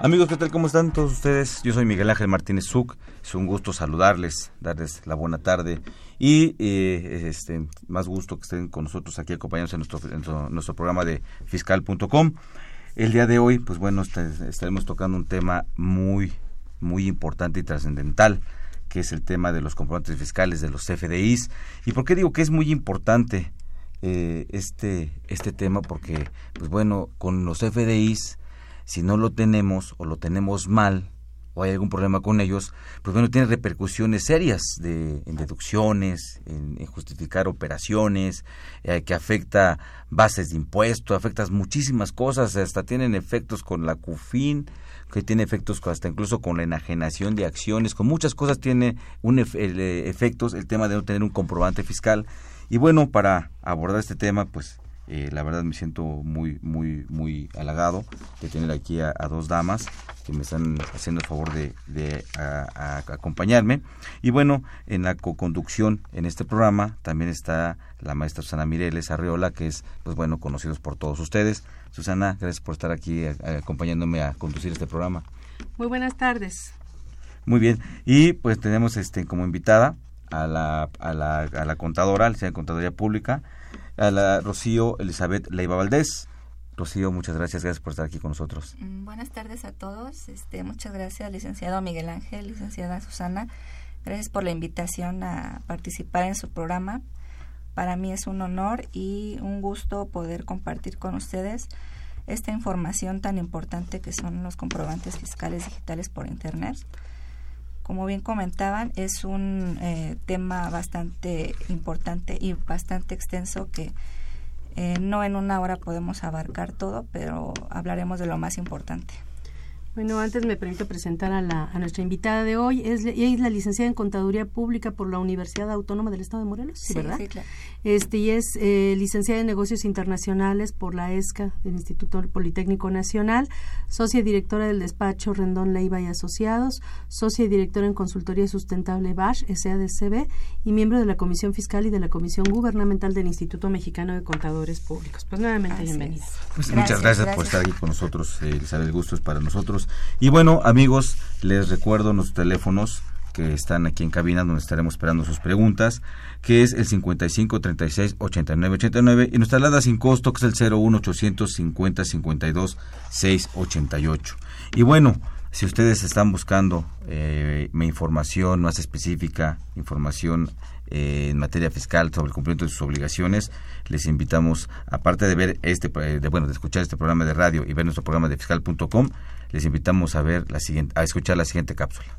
Amigos, ¿qué tal? ¿Cómo están todos ustedes? Yo soy Miguel Ángel Martínez Zuc. Es un gusto saludarles, darles la buena tarde y eh, este, más gusto que estén con nosotros aquí acompañados en nuestro, nuestro, programa de fiscal.com. El día de hoy, pues bueno, este- estaremos tocando un tema muy, muy importante y trascendental, que es el tema de los comprobantes fiscales de los FDIs. ¿Y por qué digo que es muy importante eh, este, este tema? Porque, pues bueno, con los FDIs si no lo tenemos o lo tenemos mal o hay algún problema con ellos, pues bueno, tiene repercusiones serias de, en deducciones, en, justificar operaciones, eh, que afecta bases de impuestos, afecta muchísimas cosas, hasta tienen efectos con la CUFIN, que tiene efectos hasta incluso con la enajenación de acciones, con muchas cosas tiene un eh, efectos el tema de no tener un comprobante fiscal. Y bueno, para abordar este tema, pues eh, la verdad me siento muy, muy, muy halagado de tener aquí a, a dos damas que me están haciendo el favor de, de a- a- acompañarme. Y bueno, en la co-conducción en este programa también está la maestra Susana Mireles Arreola, que es, pues bueno, conocidos por todos ustedes. Susana, gracias por estar aquí a- acompañándome a conducir este programa. Muy buenas tardes. Muy bien. Y pues tenemos este como invitada a la, a la, a la contadora, la licenciada de Contaduría Pública, a la Rocío Elizabeth Leiva Valdés. Rocío, muchas gracias, gracias por estar aquí con nosotros. Mm, Buenas tardes a todos. Este, muchas gracias, licenciado Miguel Ángel, licenciada Susana. Gracias por la invitación a participar en su programa. Para mí es un honor y un gusto poder compartir con ustedes esta información tan importante que son los comprobantes fiscales digitales por Internet. Como bien comentaban, es un eh, tema bastante importante y bastante extenso que eh, no en una hora podemos abarcar todo, pero hablaremos de lo más importante. Bueno, antes me permito presentar a, la, a nuestra invitada de hoy. Es, ella es la licenciada en Contaduría Pública por la Universidad Autónoma del Estado de Morelos, ¿sí, ¿verdad? sí, claro. Este, y es eh, licenciada en Negocios Internacionales por la ESCA del Instituto Politécnico Nacional, socia y directora del despacho Rendón Leiva y Asociados, socia y directora en Consultoría Sustentable Bash, SADCB, y miembro de la Comisión Fiscal y de la Comisión Gubernamental del Instituto Mexicano de Contadores Públicos. Pues nuevamente Así bienvenida. es. Pues Gracias, muchas gracias, por estar aquí con nosotros, eh, Elizabeth, el gusto es para nosotros. Y bueno, amigos, les recuerdo nuestros teléfonos que están aquí en cabina donde estaremos esperando sus preguntas, que es el 55 36 89 89 y nuestra alada sin costo que es el 01 850 52 688. Y bueno, si ustedes están buscando eh, información más específica, información eh, en materia fiscal sobre el cumplimiento de sus obligaciones, les invitamos, aparte de ver este, eh, de, bueno, de escuchar este programa de radio y ver nuestro programa de fiscal.com, les invitamos a ver la siguiente, a escuchar la siguiente cápsula.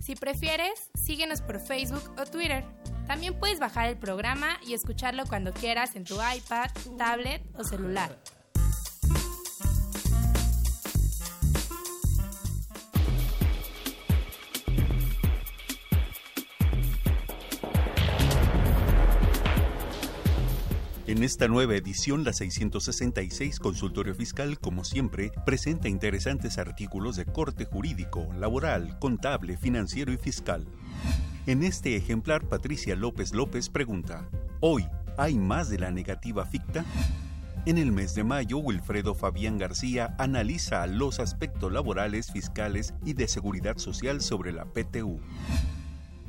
Si prefieres, síguenos por Facebook o Twitter. También puedes bajar el programa y escucharlo cuando quieras en tu iPad, tablet o celular. En esta nueva edición, la 666 Consultorio Fiscal, como siempre, presenta interesantes artículos de corte jurídico, laboral, contable, financiero y fiscal. En este ejemplar, Patricia López López pregunta, ¿Hoy hay más de la negativa ficta? En el mes de mayo, Wilfredo Fabián García analiza los aspectos laborales, fiscales y de seguridad social sobre la PTU.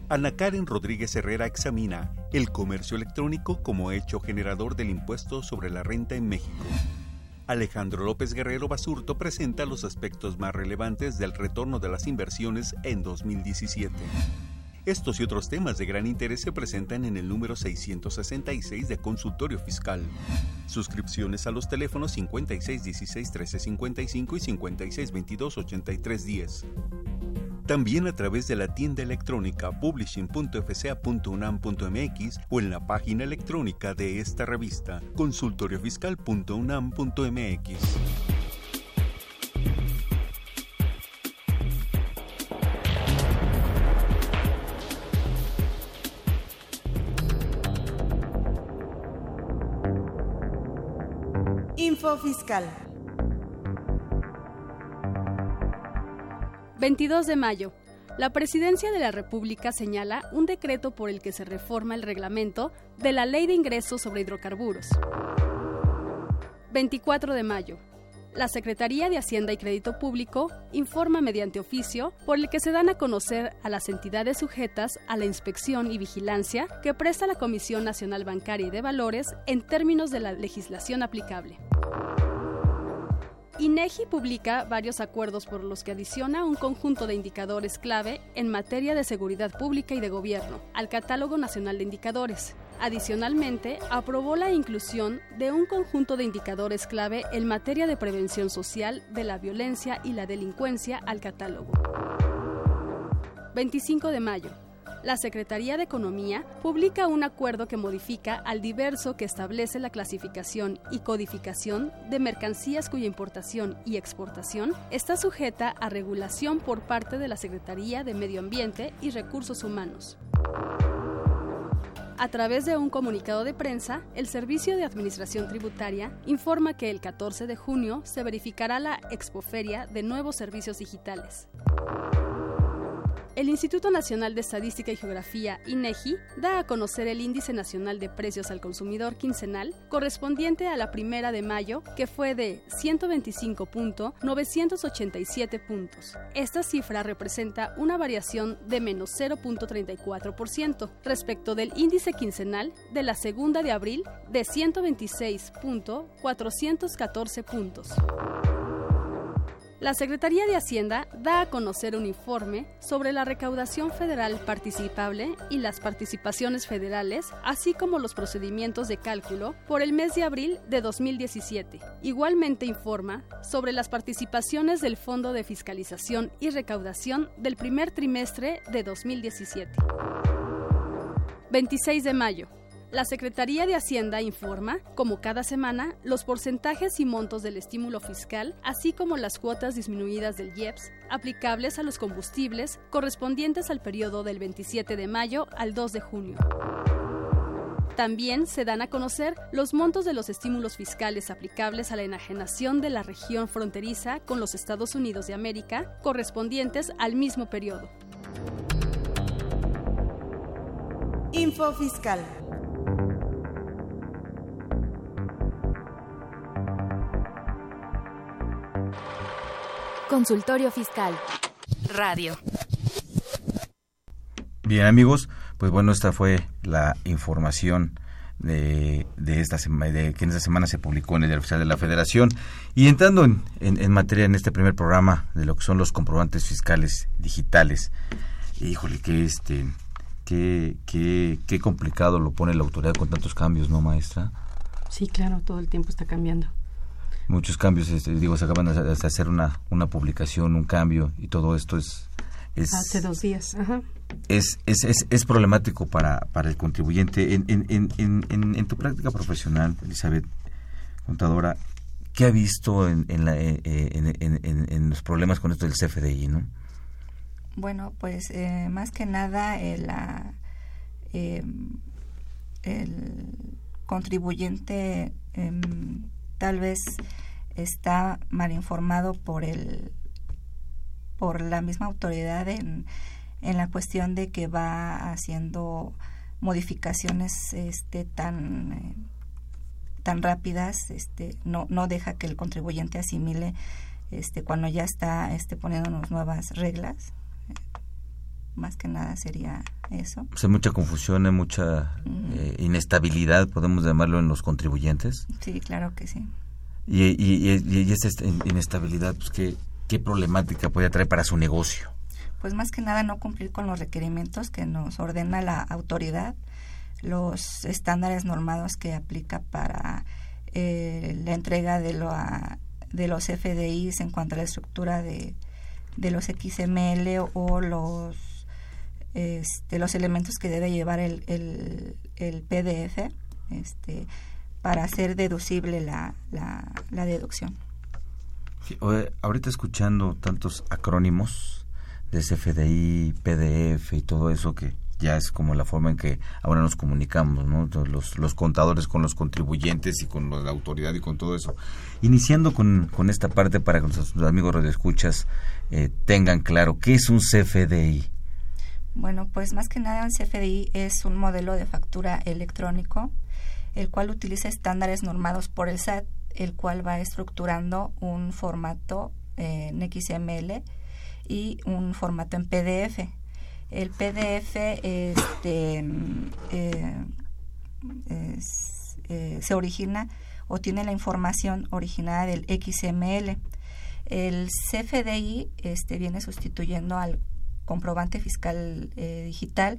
Ana Karen Rodríguez Herrera examina el comercio electrónico como hecho generador del impuesto sobre la renta en México. Alejandro López Guerrero Basurto presenta los aspectos más relevantes del retorno de las inversiones en 2017. Estos y otros temas de gran interés se presentan en el número 666 de Consultorio Fiscal. Suscripciones a los teléfonos 5616-1355 y 5622-8310. También a través de la tienda electrónica publishing.fca.unam.mx o en la página electrónica de esta revista consultoriofiscal.unam.mx. Info Fiscal. 22 de mayo. La Presidencia de la República señala un decreto por el que se reforma el reglamento de la Ley de Ingresos sobre Hidrocarburos. 24 de mayo. La Secretaría de Hacienda y Crédito Público informa mediante oficio por el que se dan a conocer a las entidades sujetas a la inspección y vigilancia que presta la Comisión Nacional Bancaria y de Valores en términos de la legislación aplicable. INEGI publica varios acuerdos por los que adiciona un conjunto de indicadores clave en materia de seguridad pública y de gobierno al Catálogo Nacional de Indicadores. Adicionalmente, aprobó la inclusión de un conjunto de indicadores clave en materia de prevención social de la violencia y la delincuencia al catálogo. 25 de mayo la Secretaría de Economía publica un acuerdo que modifica al diverso que establece la clasificación y codificación de mercancías cuya importación y exportación está sujeta a regulación por parte de la Secretaría de Medio Ambiente y Recursos Humanos. A través de un comunicado de prensa, el Servicio de Administración Tributaria informa que el 14 de junio se verificará la expoferia de nuevos servicios digitales. El Instituto Nacional de Estadística y Geografía, INEGI, da a conocer el Índice Nacional de Precios al Consumidor quincenal correspondiente a la primera de mayo, que fue de 125.987 puntos. Esta cifra representa una variación de menos 0.34% respecto del índice quincenal de la segunda de abril de 126.414 puntos. La Secretaría de Hacienda da a conocer un informe sobre la recaudación federal participable y las participaciones federales, así como los procedimientos de cálculo por el mes de abril de 2017. Igualmente informa sobre las participaciones del Fondo de Fiscalización y Recaudación del primer trimestre de 2017. 26 de mayo. La Secretaría de Hacienda informa, como cada semana, los porcentajes y montos del estímulo fiscal, así como las cuotas disminuidas del IEPS aplicables a los combustibles correspondientes al periodo del 27 de mayo al 2 de junio. También se dan a conocer los montos de los estímulos fiscales aplicables a la enajenación de la región fronteriza con los Estados Unidos de América correspondientes al mismo periodo. Info Fiscal. Consultorio Fiscal. Radio. Bien amigos, pues bueno, esta fue la información de, de esta de que en esta semana se publicó en el oficial de la Federación y entrando en, en, materia en este primer programa de lo que son los comprobantes fiscales digitales, híjole que este qué, qué, qué complicado lo pone la autoridad con tantos cambios, ¿no, maestra? Sí, claro, todo el tiempo está cambiando muchos cambios, este, digo, se acaban de hacer una, una publicación, un cambio y todo esto es... es Hace dos días, Ajá. Es, es, es, es, problemático para, para el contribuyente. En, en, en, en, en tu práctica profesional, Elizabeth, contadora, ¿qué ha visto en, en, la, eh, en, los problemas con esto del CFDI, no? Bueno, pues eh, más que nada el, eh, el contribuyente eh, tal vez está mal informado por el por la misma autoridad en, en la cuestión de que va haciendo modificaciones este tan eh, tan rápidas este no no deja que el contribuyente asimile este cuando ya está este poniéndonos nuevas reglas más que nada sería eso. hay mucha confusión, hay mucha eh, inestabilidad, podemos llamarlo, en los contribuyentes. Sí, claro que sí. Y, y, y, esta inestabilidad, pues, ¿qué, ¿qué problemática puede traer para su negocio? Pues más que nada no cumplir con los requerimientos que nos ordena la autoridad, los estándares normados que aplica para eh, la entrega de, lo, de los FDIs en cuanto a la estructura de, de los XML o los este, los elementos que debe llevar el, el, PDF este, para hacer deducible la, la, la deducción. ahorita escuchando tantos acrónimos de CFDI, PDF y todo eso que ya es como la forma en que ahora nos comunicamos, ¿no? Los, los contadores con los contribuyentes y con la autoridad y con todo eso. Iniciando con, con esta parte para que nuestros amigos radioescuchas eh, tengan claro qué es un CFDI. Bueno, pues más que nada un CFDI es un modelo de factura electrónico, el cual utiliza estándares normados por el SAT, el cual va estructurando un formato en XML y un formato en PDF. El PDF este, eh, eh, se origina o tiene la información originada del XML. El CFDI este, viene sustituyendo al comprobante fiscal eh, digital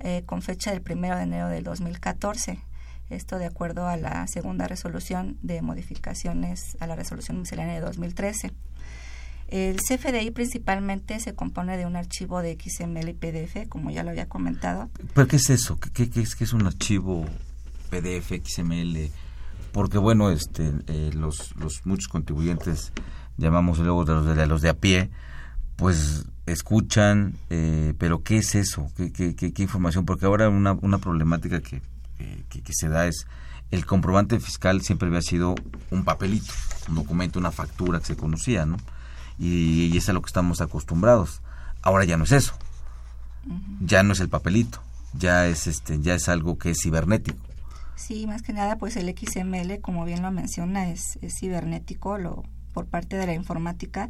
eh, con fecha del 1 de enero del 2014. Esto de acuerdo a la segunda resolución de modificaciones a la resolución miscelánea de 2013. El CFDI principalmente se compone de un archivo de XML y PDF, como ya lo había comentado. ¿Pero qué es eso? ¿Qué, qué, es, qué es un archivo PDF, XML? Porque bueno, este, eh, los, los muchos contribuyentes, llamamos luego de los de, los de a pie, pues escuchan, eh, pero ¿qué es eso? ¿Qué, qué, qué, información? Porque ahora una, una problemática que, que, se da es el comprobante fiscal siempre había sido un papelito, un documento, una factura que se conocía, ¿no? Y, es a lo que estamos acostumbrados. Ahora ya no es eso. Ya no es el papelito, ya es este, ya es algo que es cibernético. Sí, más que nada, pues el XML, como bien lo menciona, es, es cibernético, lo por parte de la informática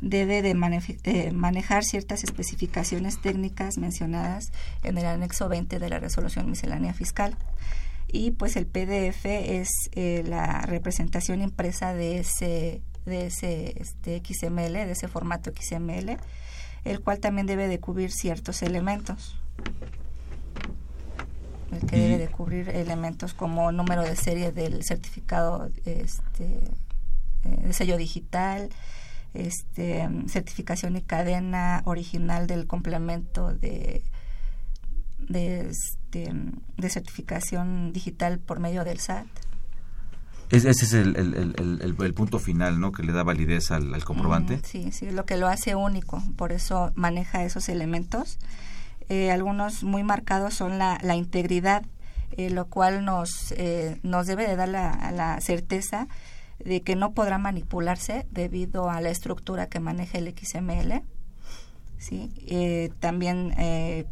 debe de eh, manejar ciertas especificaciones técnicas mencionadas en el anexo 20 de la resolución miscelánea fiscal. Y pues el PDF es eh, la representación impresa de ese, de ese este, XML, de ese formato XML, el cual también debe de cubrir ciertos elementos. El que debe de cubrir elementos como número de serie del certificado este, eh, de sello digital, este, certificación y cadena original del complemento de, de, este, de certificación digital por medio del SAT. ese es el, el, punto final, ¿no? Que le da validez al, comprobante. sí, sí, lo que lo hace único. Por eso maneja esos elementos. Eh, algunos muy marcados son la, la integridad, eh, lo cual nos, eh, nos debe de dar la, la certeza de que no podrá manipularse debido a la estructura que maneja el XML. ¿sí? Eh, también, eh,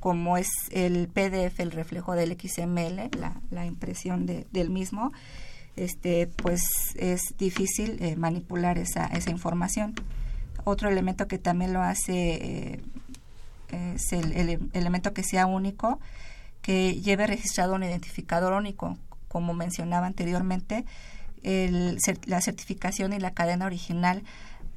como es el PDF el reflejo del XML, la, impresión de, del mismo, este, pues es difícil eh, manipular esa, esa información. Otro elemento que también lo hace es el elemento que sea único, que lleve registrado un identificador único, como mencionaba anteriormente, el, la certificación y la cadena original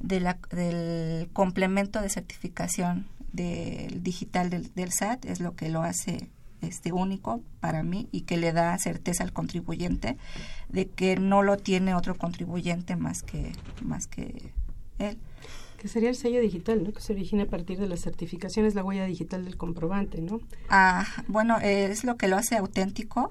de la, del complemento de certificación del digital del, del, SAT es lo que lo hace este único para mí y que le da certeza al contribuyente de que no lo tiene otro contribuyente más que más que él que sería el sello digital, ¿no? Que se origina a partir de las certificaciones, la huella digital del comprobante, ¿no? Ah, bueno, es lo que lo hace auténtico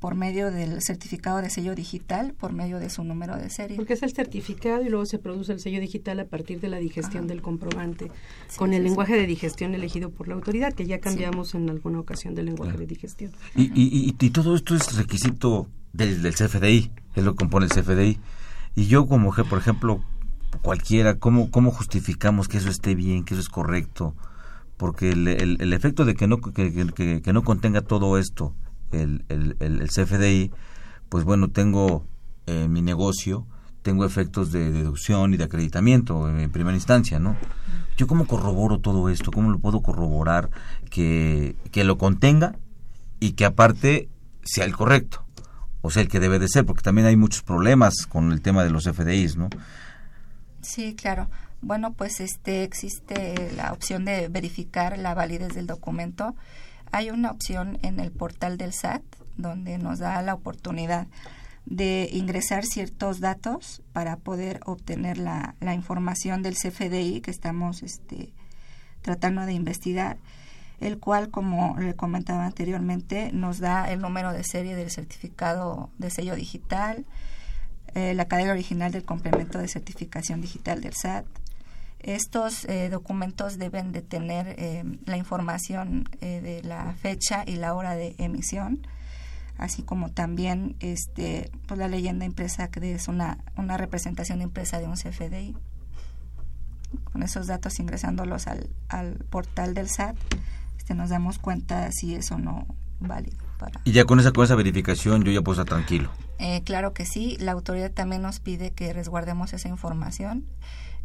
por medio del certificado de sello digital, por medio de su número de serie. Porque es el certificado y luego se produce el sello digital a partir de la digestión del comprobante, con el lenguaje de digestión elegido por la autoridad, que ya cambiamos en alguna ocasión del lenguaje de digestión. Y, y, y, todo esto es requisito del, del CFDI, es lo que compone el CFDI. Y yo como, por ejemplo, cualquiera, ¿cómo, cómo justificamos que eso esté bien, que eso es correcto? Porque el, el, efecto de que no, que, que no contenga todo esto el, el, el, CFDI, pues bueno, tengo eh, mi negocio, tengo efectos de deducción y de acreditamiento en primera instancia, ¿no? ¿Yo cómo corroboro todo esto? ¿Cómo lo puedo corroborar que, que lo contenga y que aparte sea el correcto? o sea el que debe de ser, porque también hay muchos problemas con el tema de los FDIs, ¿no? Sí, claro. Bueno, pues este existe la opción de verificar la validez del documento. Hay una opción en el portal del SAT donde nos da la oportunidad de ingresar ciertos datos para poder obtener la, información del CFDI que estamos este, tratando de investigar, el cual, como le comentaba anteriormente, nos da el número de serie del certificado de sello digital, eh, la cadena original del complemento de certificación digital del SAT. Estos eh, documentos deben de tener eh, la información de la fecha y la hora de emisión, así como también este, pues la leyenda impresa que es una, una representación impresa de un CFDI. Con esos datos ingresándolos al, al portal del SAT, este, nos damos cuenta si es o no válido. Para... Y ya con esa, con esa verificación yo ya puedo estar tranquilo. Eh, claro que sí, la autoridad también nos pide que resguardemos esa información.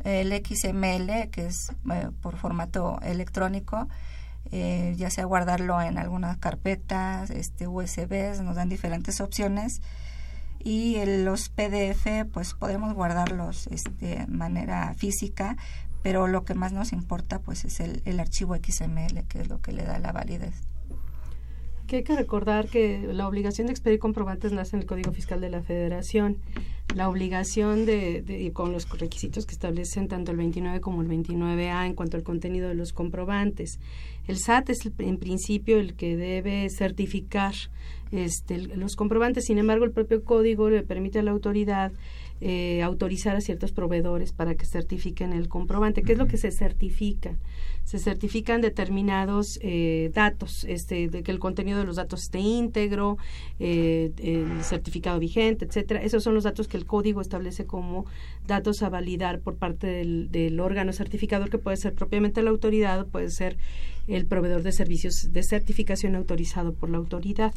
El XML, que es eh, por formato electrónico, eh, ya sea guardarlo en algunas carpetas, este, USBs, nos dan diferentes opciones. Y los PDF, pues podemos guardarlos este, de manera física, pero lo que más nos importa, pues es el, el archivo XML, que es lo que le da la validez que hay que recordar que la obligación de expedir comprobantes nace en el Código Fiscal de la Federación. La obligación de, de, con los requisitos que establecen tanto el 29 como el 29A en cuanto al contenido de los comprobantes. El SAT es en principio el que debe certificar este, los comprobantes, sin embargo el propio código le permite a la autoridad eh, autorizar a ciertos proveedores para que certifiquen el comprobante. ¿Qué es lo que se certifica? Se certifican determinados eh, datos, este, de que el contenido de los datos esté íntegro, eh, el certificado vigente, etcétera. Esos son los datos que el código establece como datos a validar por parte del, del órgano certificador, que puede ser propiamente la autoridad, puede ser el proveedor de servicios de certificación autorizado por la autoridad.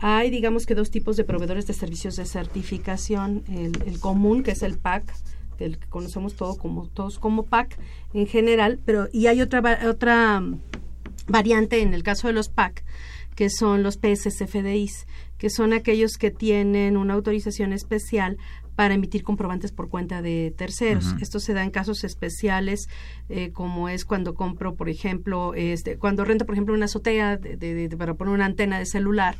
Hay, digamos que dos tipos de proveedores de servicios de certificación. El, común, que es el PAC, el que conocemos todo como, todos como PAC en general, pero y hay otra, otra variante en el caso de los PAC, que son los PSCFDIs, que son aquellos que tienen una autorización especial para emitir comprobantes por cuenta de terceros. Esto se da en casos especiales, eh, como es cuando compro, por ejemplo, este, cuando rento, por ejemplo, una azotea de, para poner una antena de celular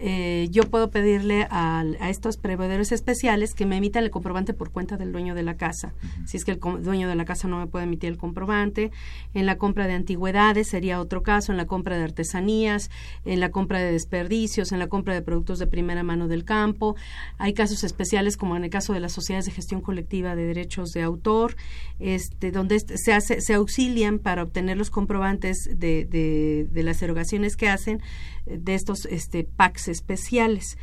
eh, yo puedo pedirle a, estos proveedores especiales que me emitan el comprobante por cuenta del dueño de la casa. Si es que el dueño de la casa no me puede emitir el comprobante. En la compra de antigüedades sería otro caso, en la compra de artesanías, en la compra de desperdicios, en la compra de productos de primera mano del campo. Hay casos especiales como en el caso de las sociedades de gestión colectiva de derechos de autor, este, donde se, hace, se auxilian para obtener los comprobantes de, de, de las erogaciones que hacen de estos este, packs especiales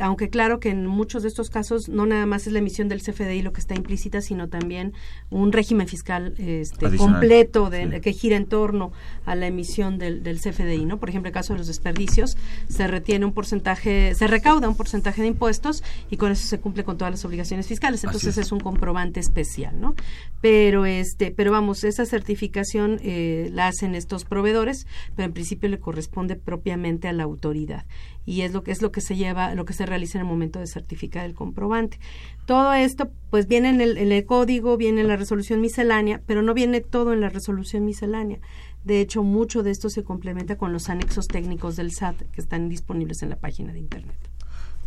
aunque claro que en muchos de estos casos no nada más es la emisión del CFDI lo que está implícita, sino también un régimen fiscal este, completo de, que gira en torno a la emisión del, del, CFDI, ¿no? Por ejemplo, en el caso de los desperdicios, se retiene un porcentaje, se recauda un porcentaje de impuestos y con eso se cumple con todas las obligaciones fiscales. Entonces es. un comprobante especial, ¿no? Pero este, pero vamos, esa certificación eh, la hacen estos proveedores, pero en principio le corresponde propiamente a la autoridad y es lo que es lo que se lleva, lo que se realiza en el momento de certificar el comprobante. Todo esto, pues viene en el, código, viene en la resolución miscelánea, pero no viene todo en la resolución miscelánea. De hecho, mucho de esto se complementa con los anexos técnicos del SAT que están disponibles en la página de internet.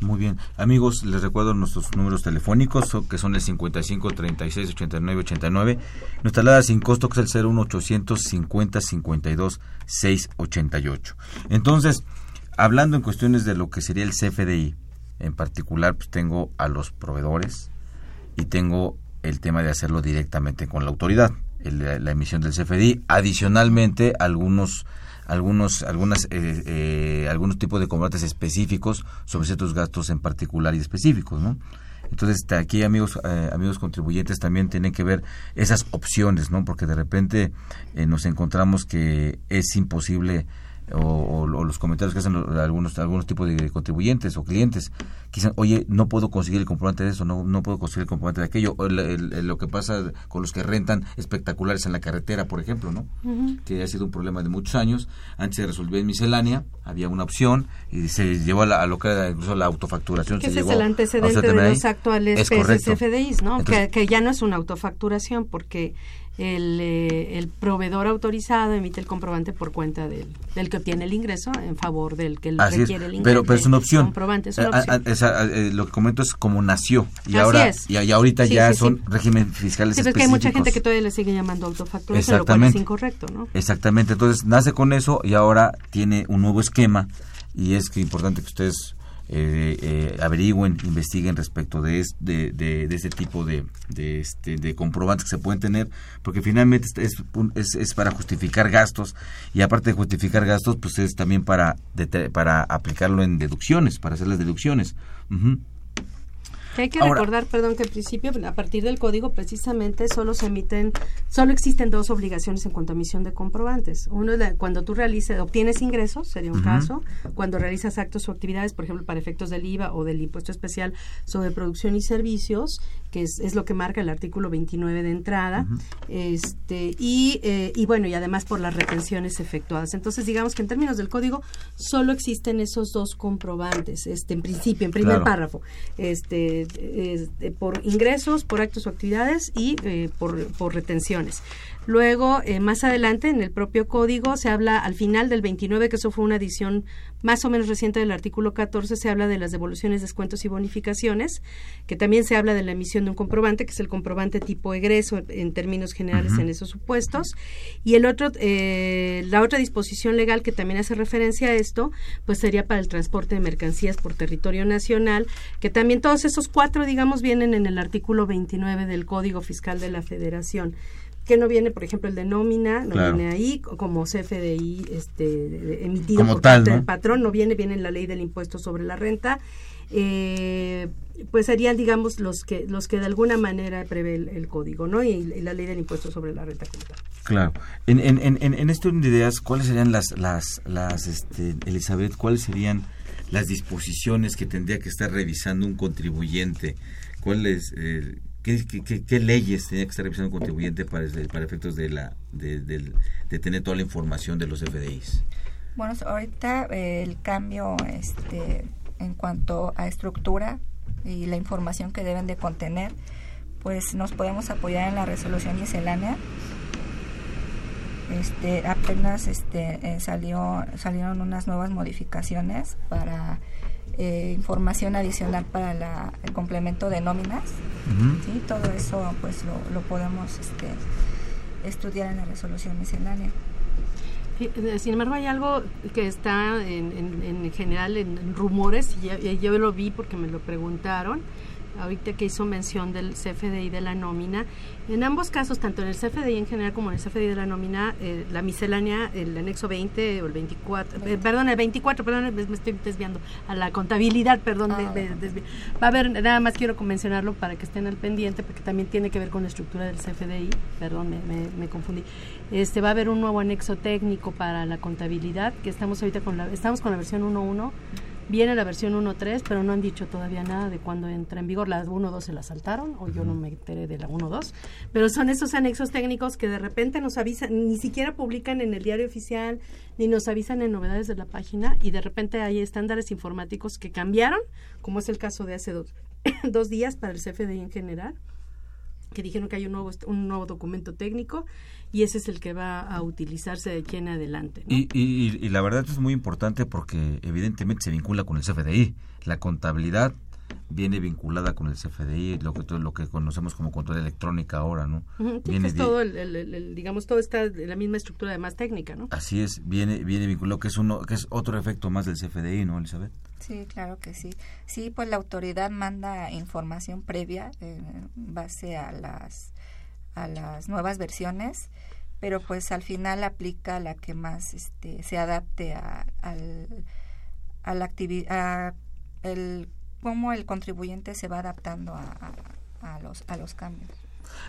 Muy bien. Amigos, les recuerdo nuestros números telefónicos, que son el 55 36 89 89. Nuestra alada sin costo, que es el 01 850 52 688. Entonces, hablando en cuestiones de lo que sería el CFDI, en particular pues tengo a los proveedores y tengo el tema de hacerlo directamente con la autoridad, la, emisión del CFDI, adicionalmente algunos algunos algunas eh, eh, algunos tipos de combates específicos sobre ciertos gastos en particular y específicos, ¿no? Entonces aquí amigos eh, amigos contribuyentes también tienen que ver esas opciones, ¿no? Porque de repente nos encontramos que es imposible o, los comentarios que hacen algunos algunos tipos de contribuyentes o clientes quizás, oye, no puedo conseguir el comprobante de eso, no, no puedo conseguir el comprobante de aquello. O el- el- el- lo que pasa con los que rentan espectaculares en la carretera, por ejemplo, ¿no? Que ha sido un problema de muchos años. Antes se resolvía en miscelánea, había una opción y se llevó a, la- a lo que era incluso la autofacturación. Que se ese es el antecedente de los actuales Es. PSFDIs, ¿no? Entonces- que, que ya no es una autofacturación porque el, eh, el proveedor autorizado emite el comprobante por cuenta del, del que obtiene el ingreso en favor del que Así es, requiere el ingreso. pero, pero es una opción. Comprobante, es una Eh, opción. a- a- esa, eh, lo que comento es como nació y Así ahora es. y, y ahorita Sí, ya sí, son sí. regímenes fiscales pero es que hay mucha gente específicos. que todavía le sigue llamando autofacturación, lo cual es incorrecto, ¿no? Exactamente, entonces nace con eso y ahora tiene un nuevo esquema y es que importante que ustedes eh, eh, averigüen, investiguen respecto de, es- de, de, de este tipo de, de, este, de comprobantes que se pueden tener, porque finalmente es, es, es- para justificar gastos y aparte de justificar gastos, pues es también para, para aplicarlo en deducciones, para hacer las deducciones. Que hay que Ahora- recordar, perdón, que al principio, a partir del código, precisamente solo se emiten, solo existen dos obligaciones en cuanto a emisión de comprobantes. Uno es la- cuando tú realices, obtienes ingresos, sería un caso, cuando realizas actos o actividades, por ejemplo, para efectos del IVA o del impuesto especial sobre producción y servicios, que es, es lo que marca el artículo 29 de entrada, este y, eh, y bueno, y además por las retenciones efectuadas. Entonces, digamos que en términos del código, solo existen esos dos comprobantes, este en principio, en primer Claro. párrafo este, este, por ingresos, por actos o actividades y eh, por, por retenciones. Luego, eh, más adelante, en el propio código, se habla al final del 29, que eso fue una adición más o menos reciente del artículo 14, se habla de las devoluciones, descuentos y bonificaciones, que también se habla de la emisión de un comprobante, que es el comprobante tipo egreso en términos generales en esos supuestos. Y el otro, eh, la otra disposición legal que también hace referencia a esto, pues sería para el transporte de mercancías por territorio nacional, que también todos esos cuatro, digamos, vienen en el artículo 29 del Código Fiscal de la Federación que no viene, por ejemplo, el de nómina, no Claro. viene ahí, co- como CFDI este, emitido Como por tal, parte ¿no? del patrón, no viene, viene en la ley del impuesto sobre la renta, eh, pues serían, digamos, los que los que de alguna manera prevé el, el código, ¿no? Y, y la ley del impuesto sobre la renta. Claro. En, en, en, en- en este orden de ideas, ¿cuáles serían las, las, las este, Elizabeth, cuáles serían las disposiciones que tendría que estar revisando un contribuyente? ¿Cuáles, eh, qué, qué, qué- leyes tendría que estar revisando un contribuyente para, para efectos de, la, de, del- de tener toda la información de los FDIs? Bueno, ahorita eh, el cambio este, en cuanto a estructura y la información que deben de contener, pues nos podemos apoyar en la resolución miscelánea. Este, apenas este, eh, salió, salieron unas nuevas modificaciones para eh, información adicional para la- el complemento de nóminas. ¿sí? Todo eso pues lo, lo podemos este, estudiar en la resolución miscelánea. Eh, Sin embargo, hay algo que está en, en- en general en, en rumores, y ya- y yo lo vi porque me lo preguntaron, ahorita que hizo mención del CFDI de la nómina. En ambos casos, tanto en el CFDI en general como en el CFDI de la nómina, eh, la miscelánea, el anexo 20 o el 24, eh, perdón, el 24, perdón, me, estoy desviando, a la contabilidad, perdón, me desvi- va a haber, nada más quiero mencionarlo para que estén al pendiente, porque también tiene que ver con la estructura del CFDI, perdón, me, me- me confundí. Este, va a haber un nuevo anexo técnico para la contabilidad, que estamos ahorita con la, estamos con la versión 1.1, viene la versión 1.3, pero no han dicho todavía nada de cuándo entra en vigor. La 1.2 se la saltaron, o yo no me enteré de la 1.2, pero son esos anexos técnicos que de repente nos avisan, ni siquiera publican en el diario oficial, ni nos avisan en novedades de la página, y de repente hay estándares informáticos que cambiaron, como es el caso de hace dos, dos días para el CFDI en general que dijeron que hay un nuevo un nuevo documento técnico y ese es el que va a utilizarse de aquí en adelante. ¿no? Y, y, y la verdad es muy importante porque evidentemente se vincula con el CFDI. La contabilidad viene vinculada con el CFDI, lo que todo lo que conocemos como contabilidad electrónica ahora, ¿no? Viene es todo el, el- el- el- digamos todo está en la misma estructura además técnica, ¿no? Así es, viene viene vinculado que es uno que es otro efecto más del CFDI, ¿no, Elizabeth? Sí, claro que sí. Sí, pues la autoridad manda información previa en base a las a las nuevas versiones, pero pues al final aplica la que más este, se adapte a, al a la actividad el cómo el contribuyente se va adaptando a, a- a los a los cambios.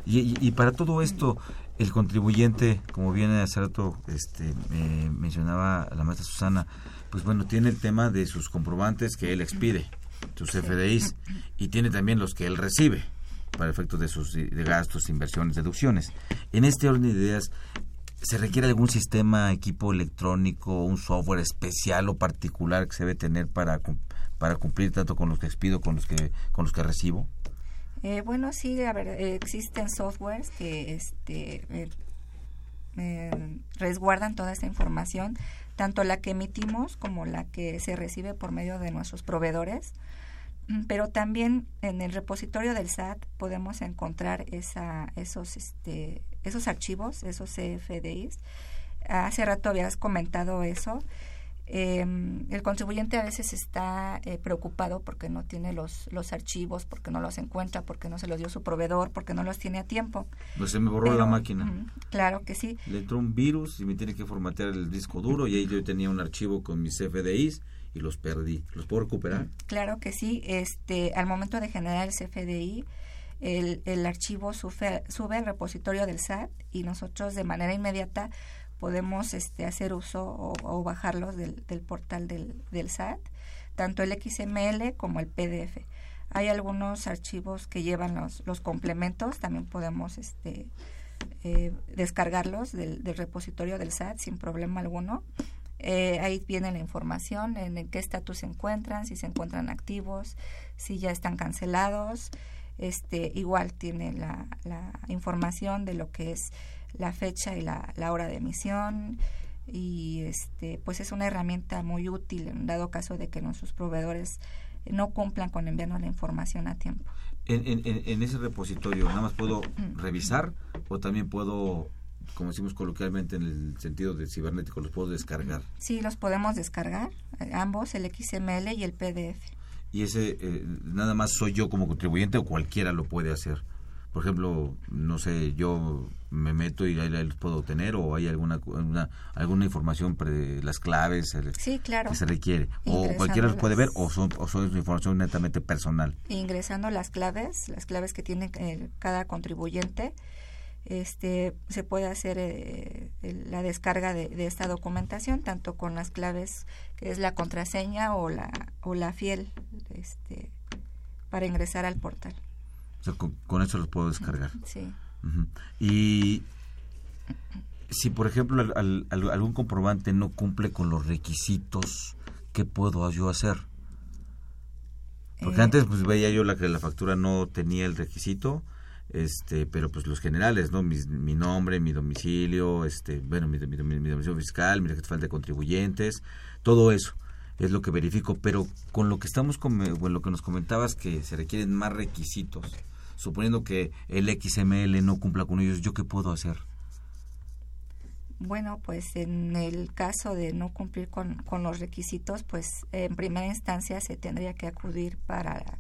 Y, y- y para todo esto, el contribuyente, como viene hace rato este, eh, mencionaba la maestra Susana, pues bueno, tiene el tema de sus comprobantes que él expide. sus FDIs, y tiene también los que él recibe para efectos de sus de gastos, inversiones, deducciones. En este orden de ideas, ¿se requiere algún sistema, equipo electrónico, un software especial o particular que se debe tener para, para cumplir tanto con los que expido con los que, con los que recibo? Eh, bueno, sí, a ver, existen softwares que este, eh, eh, resguardan toda esta información, tanto la que emitimos como la que se recibe por medio de nuestros proveedores. Pero también en el repositorio del SAT podemos encontrar esa, esos, este, esos archivos, esos CFDIs. Hace rato habías comentado eso. Eh, el contribuyente a veces está eh, preocupado porque no tiene los, los archivos, porque no los encuentra, porque no se los dio su proveedor, porque no los tiene a tiempo. Pues se me borró la máquina. claro que sí. Le entró un virus y me tiene que formatear el disco duro y ahí yo tenía un archivo con mis CFDIs y los perdí. ¿Los puedo recuperar? Claro que sí. Este, al momento de generar el CFDI, el, el archivo sube, sube al repositorio del SAT y nosotros de manera inmediata podemos este, hacer uso o, bajarlos del, del portal del, del, SAT, tanto el XML como el PDF. Hay algunos archivos que llevan los, los complementos, también podemos este, eh, descargarlos del, del, repositorio del SAT sin problema alguno. Eh, ahí viene la información en qué estatus se encuentran, si se encuentran activos, si ya están cancelados. Este, igual tiene la, la información de lo que es la fecha y la, la hora de emisión y este pues es una herramienta muy útil en dado caso de que nuestros proveedores no cumplan con enviarnos la información a tiempo. En, en, en ese repositorio nada más puedo revisar o también puedo como decimos coloquialmente en el sentido de cibernético, los puedo descargar. Sí, los podemos descargar, eh, ambos, el XML y el PDF. Y ese, eh, nada más soy yo como contribuyente o cualquiera lo puede hacer por ejemplo, no sé, yo me meto y ahí los puedo obtener o hay alguna alguna información pre, las claves eh, que se requiere o cualquiera los puede ver o son o son información netamente personal. Ingresando las claves, las claves que tiene eh, cada contribuyente, este se puede hacer eh, la descarga de, de, esta documentación tanto con las claves que es la contraseña o la o la fiel este para ingresar al portal con, eso los puedo descargar. Sí. Y si, por ejemplo, algún comprobante no cumple con los requisitos, ¿qué puedo yo hacer? Porque eh, antes pues veía yo la que la factura no tenía el requisito, este, pero pues los generales, ¿no? Mi, mi nombre, mi domicilio, este, bueno, mi, mi, mi domicilio fiscal, mi registro de contribuyentes, todo eso es lo que verifico, pero con lo que estamos con, bueno, lo que nos comentabas que se requieren más requisitos suponiendo que el XML no cumpla con ellos, ¿yo qué puedo hacer? Bueno, pues en el caso de no cumplir con, con los requisitos, pues en primera instancia se tendría que acudir para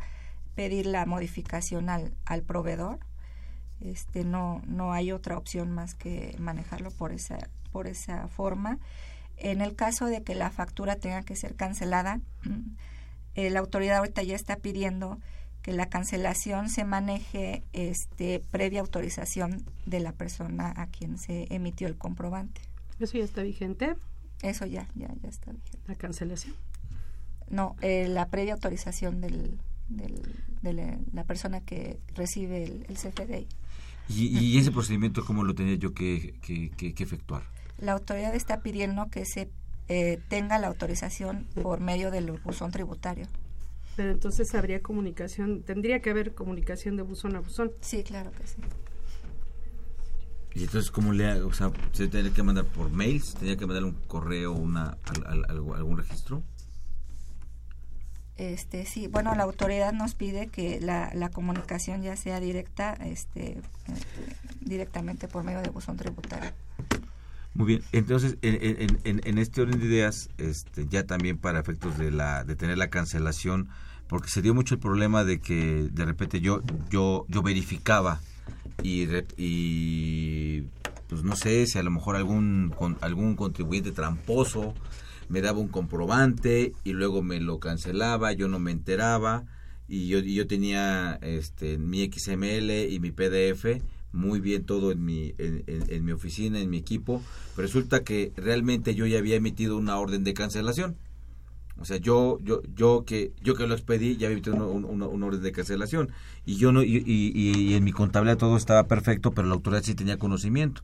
pedir la modificación al, al proveedor. Este, no, no hay otra opción más que manejarlo por esa, por esa forma. En el caso de que la factura tenga que ser cancelada, eh, la autoridad ahorita ya está pidiendo que la cancelación se maneje este, previa autorización de la persona a quien se emitió el comprobante. ¿Eso ya está vigente? Eso ya, ya, ya está vigente. ¿La cancelación? No, eh, la previa autorización del, de la, persona que recibe el, el CFDI. ¿Y, ese procedimiento cómo lo tenía yo que, que, efectuar? La autoridad está pidiendo que se eh, tenga la autorización por medio del buzón tributario. Pero entonces habría comunicación, tendría que haber comunicación de buzón a buzón. Sí, claro que sí. ¿Y entonces cómo le hago? O sea, ¿se tiene que mandar por mails? ¿Tenía que mandar un correo, una, algún registro? Este, sí, bueno, la autoridad nos pide que la, la comunicación ya sea directa, este, eh, directamente por medio de buzón tributario. Muy bien, entonces en, en, en, este orden de ideas, este, ya también para efectos de la de tener la cancelación, porque se dio mucho el problema de que de repente yo yo yo verificaba y, y pues no sé si a lo mejor algún con, algún contribuyente tramposo me daba un comprobante y luego me lo cancelaba, yo no me enteraba y yo, y yo tenía este mi XML y mi PDF muy bien todo en mi, en, mi oficina, en mi equipo, resulta que realmente yo ya había emitido una orden de cancelación. O sea, yo, yo, yo que, yo que lo expedí, ya había un, un, un, orden de cancelación. Y yo no, y, y, y, en mi contabilidad todo estaba perfecto, pero la autoridad sí tenía conocimiento.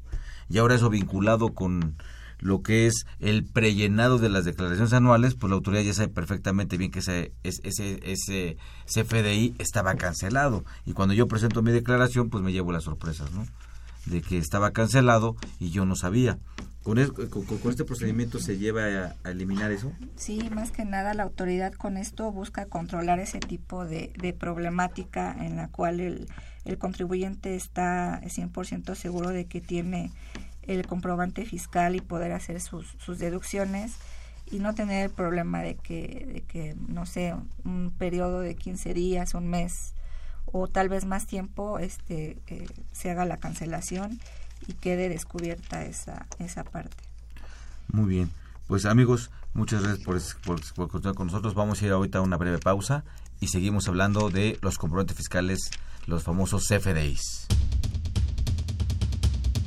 Y ahora eso vinculado con lo que es el prellenado de las declaraciones anuales, pues la autoridad ya sabe perfectamente bien que ese, ese, ese CFDI estaba cancelado. Y cuando yo presento mi declaración, pues me llevo las sorpresas, ¿no? De que estaba cancelado y yo no sabía. ¿Con, con, este procedimiento se lleva a, eliminar eso? Sí, más que nada la autoridad con esto busca controlar ese tipo de, de problemática en la cual el, el contribuyente está 100% seguro de que tiene el comprobante fiscal y poder hacer sus, sus deducciones y no tener el problema de que, de que, no sé, un periodo de 15 días, un mes o tal vez más tiempo este eh, se haga la cancelación y quede descubierta esa, esa parte. Muy bien. Pues amigos, muchas gracias por, por, por continuar con nosotros. Vamos a ir ahorita a una breve pausa y seguimos hablando de los comprobantes fiscales, los famosos CFDIs.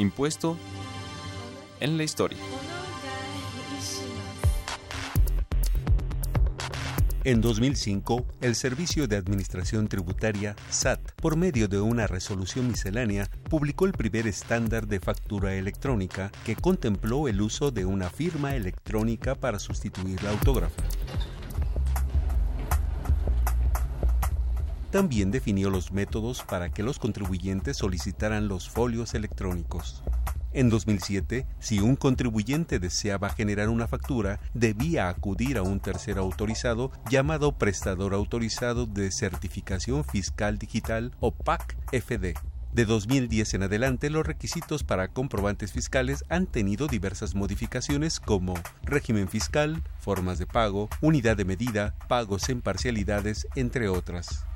Impuesto en la historia. En 2005, el Servicio de Administración Tributaria, SAT, por medio de una resolución miscelánea, publicó el primer estándar de factura electrónica que contempló el uso de una firma electrónica para sustituir la autógrafa. También definió los métodos para que los contribuyentes solicitaran los folios electrónicos. En 2007, si un contribuyente deseaba generar una factura, debía acudir a un tercero autorizado llamado prestador autorizado de certificación fiscal digital o PAC-FD. De 2010 en adelante, los requisitos para comprobantes fiscales han tenido diversas modificaciones como régimen fiscal, formas de pago, unidad de medida, pagos en parcialidades, entre otras.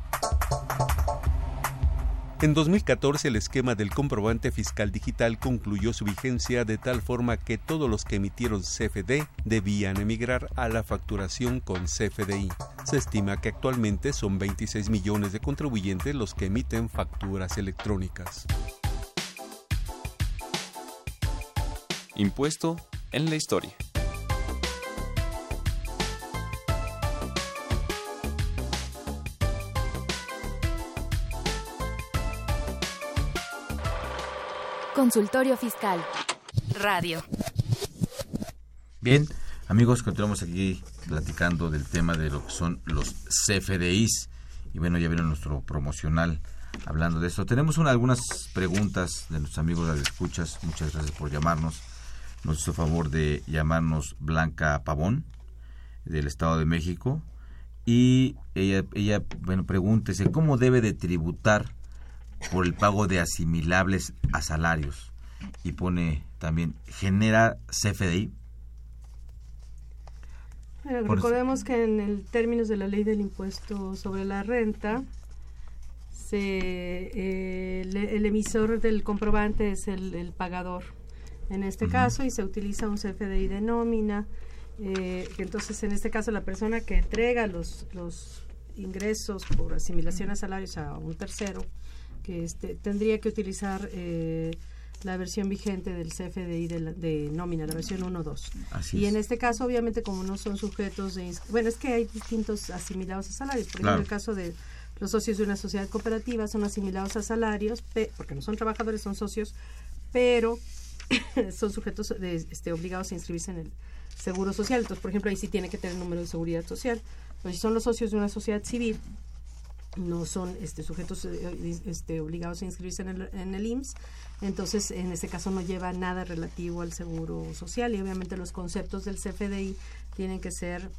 En 2014 el esquema del comprobante fiscal digital concluyó su vigencia de tal forma que todos los que emitieron CFD debían emigrar a la facturación con CFDI. Se estima que actualmente son 26 millones de contribuyentes los que emiten facturas electrónicas. Impuesto en la historia. Consultorio Fiscal. Radio. Bien, amigos, continuamos aquí platicando del tema de lo que son los CFDIs. Y bueno, ya vieron nuestro promocional hablando de esto. Tenemos algunas preguntas de nuestros amigos de escuchas. Muchas gracias por llamarnos. Nos hizo favor de llamarnos Blanca Pavón, del Estado de México. Y ella, ella bueno, pregúntese, ¿cómo debe de tributar por el pago de asimilables a salarios. Y pone también, genera CFDI. recordemos que en el términos de la ley del impuesto sobre la renta, se, eh, el, emisor del comprobante es el, pagador en este caso y se utiliza un CFDI de nómina. Eh, entonces, en este caso, la persona que entrega los, los ingresos por asimilación a salarios a un tercero que este, tendría que utilizar eh, la versión vigente del CFDI de, nómina, la versión 1.2. Y en este caso, obviamente, como no son sujetos de... Bueno, es que hay distintos asimilados a salarios. Por ejemplo, en el caso de los socios de una sociedad cooperativa son asimilados a salarios, porque no son trabajadores, son socios, pero son sujetos de, este, obligados a inscribirse en el seguro social. Entonces, por ejemplo, ahí sí tiene que tener número de seguridad social. Pero si son los socios de una sociedad civil, no son este, sujetos eh, este, obligados a inscribirse en el, en el IMSS. Entonces, en este caso no lleva nada relativo al seguro social y obviamente los conceptos del CFDI tienen que ser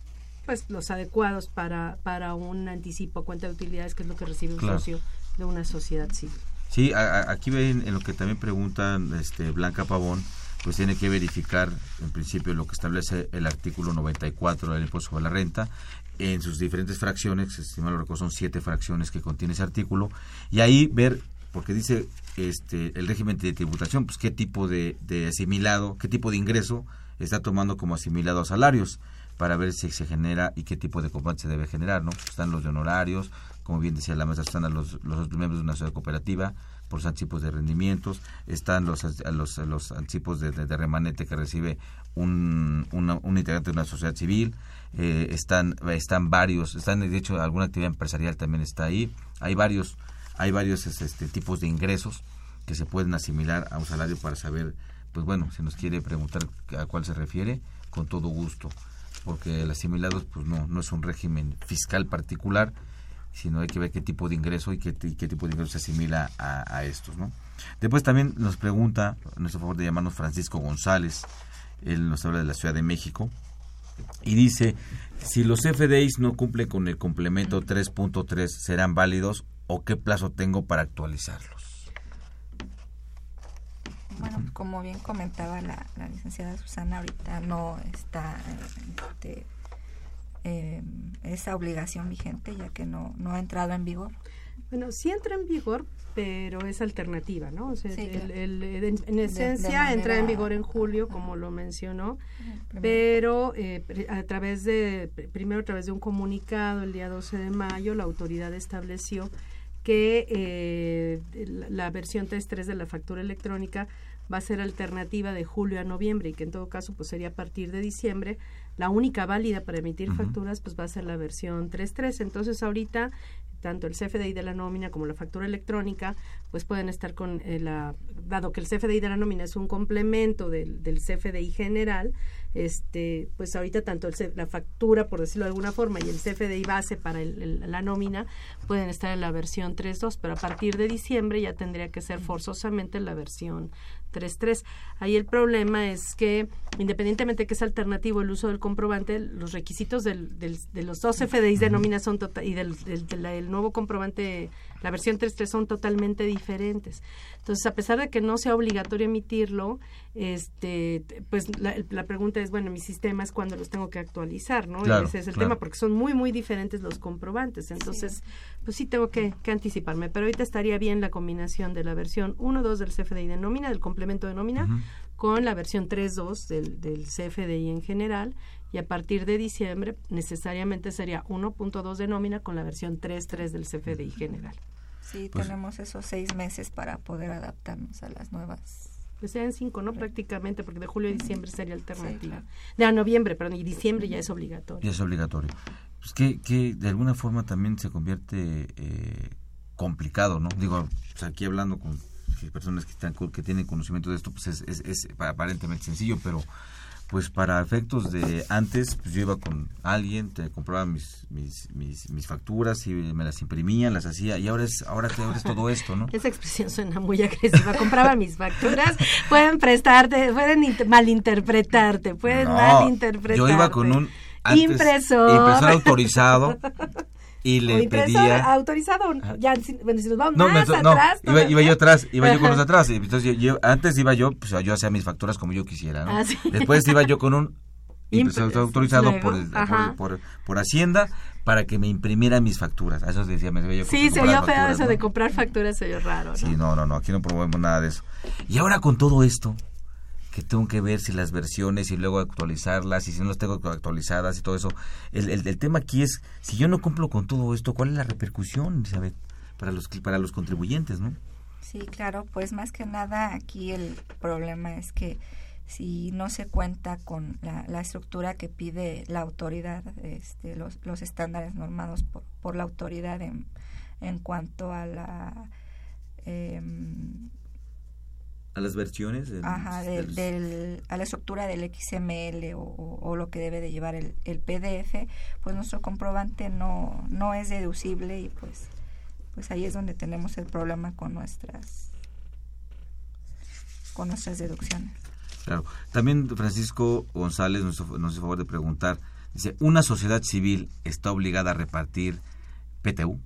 pues los adecuados para, para un anticipo cuenta de utilidades, que es lo que recibe un Claro. socio de una sociedad civil. Sí, a- a- aquí ven en lo que también preguntan este, Blanca Pavón, pues tiene que verificar en principio lo que establece el artículo 94 del impuesto sobre la renta en sus diferentes fracciones, si mal recuerdo son siete fracciones que contiene ese artículo, y ahí ver, porque dice este el régimen de tributación, pues qué tipo de, de asimilado, qué tipo de ingreso está tomando como asimilado a salarios para ver si se genera y qué tipo de comprobante se debe generar, ¿no? Están los de honorarios, como bien decía la maestra, están los, los miembros de una sociedad cooperativa por los anticipos de rendimientos, están los, los, los anticipos de, remanente que recibe un, un integrante de una sociedad civil, eh, están, están varios, están de hecho alguna actividad empresarial también está ahí, hay varios, hay varios este, tipos de ingresos que se pueden asimilar a un salario para saber, pues bueno, si nos quiere preguntar a cuál se refiere, con todo gusto, porque el asimilado pues no, no es un régimen fiscal particular, sino hay que ver qué tipo de ingreso y qué, ti- qué tipo de ingreso se asimila a, estos, ¿no? Después también nos pregunta, a nuestro favor de llamarnos Francisco González, él nos habla de la Ciudad de México, y dice, si los FDIs no cumplen con el complemento 3.3, ¿serán válidos o qué plazo tengo para actualizarlos? Bueno, como bien comentaba la, licenciada Susana, ahorita no está este, eh, esa obligación vigente ya que no, no ha entrado en vigor. Bueno, sí entra en vigor, pero es alternativa, ¿no? O sea, Sí, el- claro. el- el- en, en De- de esencia entra en vigor en julio, como lo mencionó, pero eh, a través de, pr- primero a través de un comunicado el día 12 de mayo, la autoridad estableció que eh, la, la versión 3.3 de la factura electrónica va a ser alternativa de julio a noviembre y que en todo caso pues sería a partir de diciembre la única válida para emitir facturas pues va a ser la versión 3.3 entonces ahorita tanto el CFDI de la nómina como la factura electrónica pues pueden estar con eh, la dado que el CFDI de la nómina es un complemento del, del CFDI general este pues ahorita tanto el la factura por decirlo de alguna forma y el CFDI base para el- el- la nómina pueden estar en la versión 3.2 pero a partir de diciembre ya tendría que ser forzosamente la versión 3.3 ahí el problema es que independientemente que es alternativo el uso del comprobante los requisitos del, del- de los dos CFDIs de nómina son tota- y del, del- del- el nuevo comprobante la versión 3.3 son totalmente diferentes entonces a pesar de que no sea obligatorio emitirlo este pues la, la pregunta es bueno mis sistemas cuándo los tengo que actualizar no Claro, Y ese es el claro. tema porque son muy muy diferentes los comprobantes entonces pues sí tengo que, que anticiparme pero ahorita estaría bien la combinación de la versión 1.2 del CFDI de nómina del complemento de nómina Ujú. con la versión 3.2 del, del CFDI en general y a partir de diciembre necesariamente sería 1.2 de nómina con la versión 3.3 del CFDI general. Sí, Pues- tenemos esos seis meses para poder adaptarnos a las nuevas. Pues sean cinco, ¿no? Prácticamente, porque de julio a diciembre sería alternativa. claro. De a noviembre, perdón, y diciembre ya es obligatorio. Y es obligatorio. Pues que, que de alguna forma también se convierte eh, complicado, ¿no? Digo, pues aquí hablando con personas que, están, que tienen conocimiento de esto, pues es, es, es aparentemente sencillo, pero pues para efectos de antes, pues yo iba con alguien, te compraba mis, mis, mis, mis facturas y me las imprimían, las hacía, y ahora es, ahora, te- ahora es todo esto, ¿no? Esa expresión suena muy agresiva. Compraba mis facturas, pueden prestarte, pueden int- malinterpretarte, pueden No, malinterpretarte. yo iba con un antes, impresor. impresor autorizado y O le impresor pedía autorizado. Ya, bueno, si nos vamos No, más me- no, atrás. iba, iba yo atrás, iba yo con los atrás. y Entonces, yo, yo- antes iba yo, pues yo hacía mis facturas como yo quisiera, ¿no? Ah, sí. Después iba yo con un impresor autorizado luego, por, por, por, por Hacienda para que me imprimiera mis facturas. A eso decía, me veía yo Sí, se oyó feo eso ¿no? de comprar facturas, se oyó raro. ¿no? Sí, no, no, no, aquí no promovemos nada de eso. Y ahora con todo esto, que tengo que ver si las versiones y luego actualizarlas y si no las tengo actualizadas y todo eso, el, el, tema aquí es, si yo no cumplo con todo esto, ¿cuál es la repercusión, Elizabeth, para los, para los contribuyentes, no? Sí, claro, pues más que nada aquí el problema es que si no se cuenta con la, la estructura que pide la autoridad, este, los, los estándares normados por, por la autoridad en, en cuanto a la em, A las versiones. del- Ajá, del- del- del- a la estructura del XML o, o- o lo que debe de llevar el, el PDF, pues nuestro comprobante no, no es deducible y pues pues ahí es donde tenemos el problema con nuestras con nuestras deducciones. Claro. También Francisco González nos, nos hace favor de preguntar, dice, ¿una sociedad civil está obligada a repartir PTU?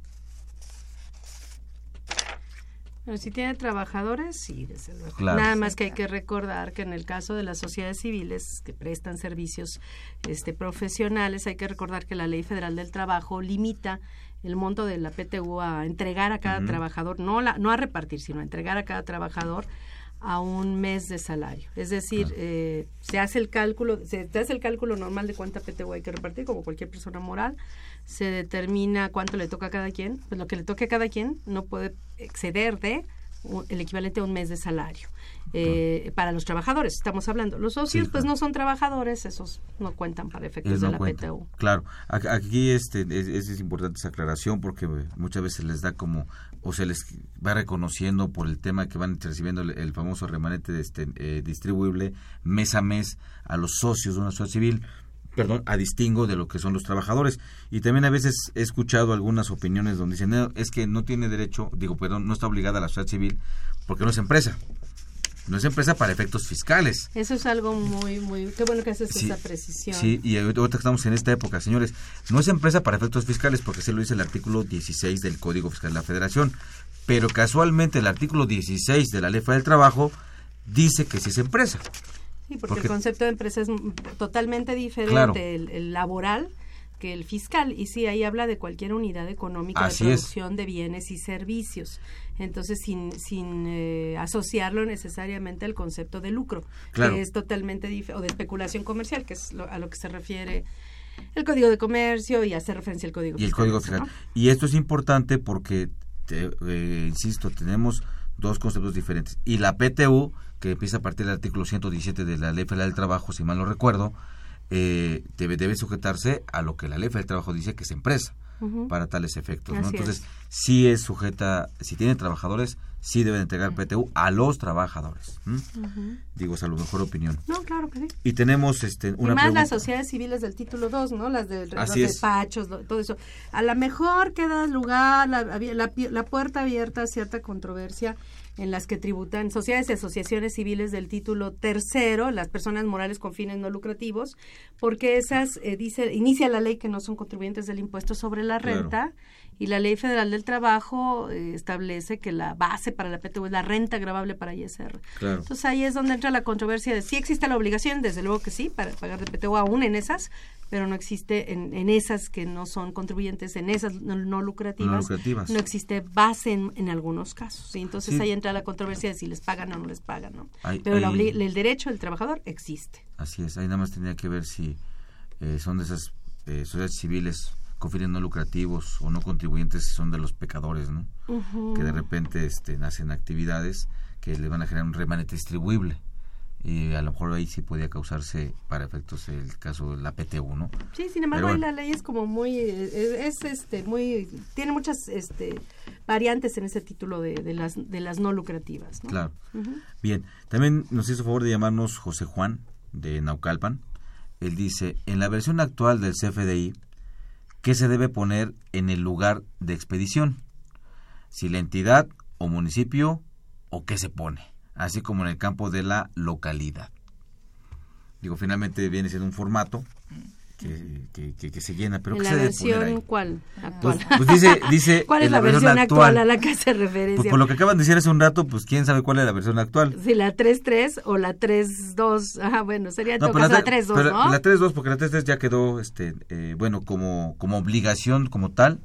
Pero si tiene trabajadores, sí, desde luego. Claro. Nada más que hay que recordar que en el caso de las sociedades civiles que prestan servicios este, profesionales, hay que recordar que la Ley Federal del Trabajo limita el monto de la PTU a entregar a cada trabajador, no, la, no a repartir, sino a entregar a cada trabajador a un mes de salario. Es decir, eh, se hace el cálculo, se hace el cálculo normal de cuánta PTU hay que repartir, como cualquier persona moral, se determina cuánto le toca a cada quien, pues lo que le toque a cada quien no puede exceder de el equivalente a un mes de salario. Eh, para los trabajadores estamos hablando. Los socios Sí, pues no son trabajadores, esos no cuentan para efectos de la cuentan. PTU. Claro, aquí este es, es- importante esa aclaración porque muchas veces les da como o se les va reconociendo por el tema que van recibiendo el, famoso remanente de este, eh, distribuible mes a mes a los socios de una sociedad civil perdón, a distingo de lo que son los trabajadores. Y también a veces he escuchado algunas opiniones donde dicen, no, es que no tiene derecho, digo, perdón, no está obligada la sociedad civil porque no es empresa. No es empresa para efectos fiscales. Eso es algo muy, muy... Qué bueno que haces Sí, esa precisión. Sí, y ahorita estamos en esta época, señores, no es empresa para efectos fiscales porque se lo dice el artículo 16 del Código Fiscal de la Federación, pero casualmente el artículo 16 de la Ley Federal del Trabajo dice que sí es empresa. Sí, porque, Porque- el concepto de empresa es totalmente diferente, Claro. el, el laboral que el fiscal. Y sí, ahí habla de cualquier unidad económica Así de es. producción de bienes y servicios. Entonces, sin, sin eh, asociarlo necesariamente al concepto de lucro, Claro. que es totalmente diferente, o de especulación comercial, que es lo- a lo que se refiere el Código de Comercio y hace referencia al Código y el Fiscal. Código ¿no? Fiscal. Y esto es importante porque, te- eh, insisto, tenemos dos conceptos diferentes. Y la PTU, que empieza a partir del artículo 117 de la Ley Federal del Trabajo, si mal no recuerdo, eh, debe, debe sujetarse a lo que la Ley del Trabajo dice que es empresa para tales efectos. ¿no? Entonces, es. sí es sujeta, si tiene trabajadores, sí deben entregar PTU a los trabajadores. Digo, es a lo mejor opinión. No, claro que sí. Y tenemos este, Y una más pregunta. las sociedades civiles del título 2, ¿no? Las de los despachos, lo- todo eso. A lo mejor queda lugar, la, la pi- la puerta abierta a cierta controversia en las que tributan sociedades y asociaciones civiles del título tercero, las personas morales con fines no lucrativos, porque esas, eh, dice, inicia la ley que no son contribuyentes del impuesto sobre la Claro. renta y la ley federal del trabajo eh, establece que la base para la PTU es la renta grabable para ISR. Claro. Entonces ahí es donde entra la controversia de si existe la obligación, desde luego que sí, para pagar de PTU aún en esas, pero no existe en, en esas que no son contribuyentes, en esas no, no lucrativas, No lucrativas. no existe base en, en algunos casos. ¿sí? Entonces Sí. ahí entra la controversia de si les pagan o no les pagan. ¿no? Pero obli- el derecho del trabajador existe. Así es, ahí nada más tenía que ver si eh, son de esas eh, sociedades civiles con fines no lucrativos o no contribuyentes, si son de los pecadores, ¿no? Que de repente este, hacen actividades que le van a generar un remanente distribuible. Y a lo mejor ahí sí podía causarse para efectos el caso de la PTU, ¿no? Sí, sin embargo, ahí la ley es como muy, eh, es, este, muy, tiene muchas este, variantes en ese título de, de las, de las no lucrativas. ¿no? Claro. Bien, también nos hizo favor de llamarnos José Juan de Naucalpan. Él dice, en la versión actual del CFDI, ¿qué se debe poner en el lugar de expedición? Si la entidad o municipio o qué se pone, así como en el campo de la localidad. Digo, finalmente viene siendo un formato que, que, que- que se llena, pero ¿En ¿qué la se debe poner versión ahí? cuál? Actual. Pues- pues dice- dice ¿Cuál es la, la versión versión actual, actual. a la que hace referencia? Pues por lo que acaban de decir hace un rato, pues quién sabe cuál es la versión actual. Si la 3.3 o la 3.2. Ajá, bueno, sería en todo pero la tre- 3.2, pero ¿no? La 3.2, porque la 3.3 ya quedó, este, eh, bueno, como, como obligación, como tal.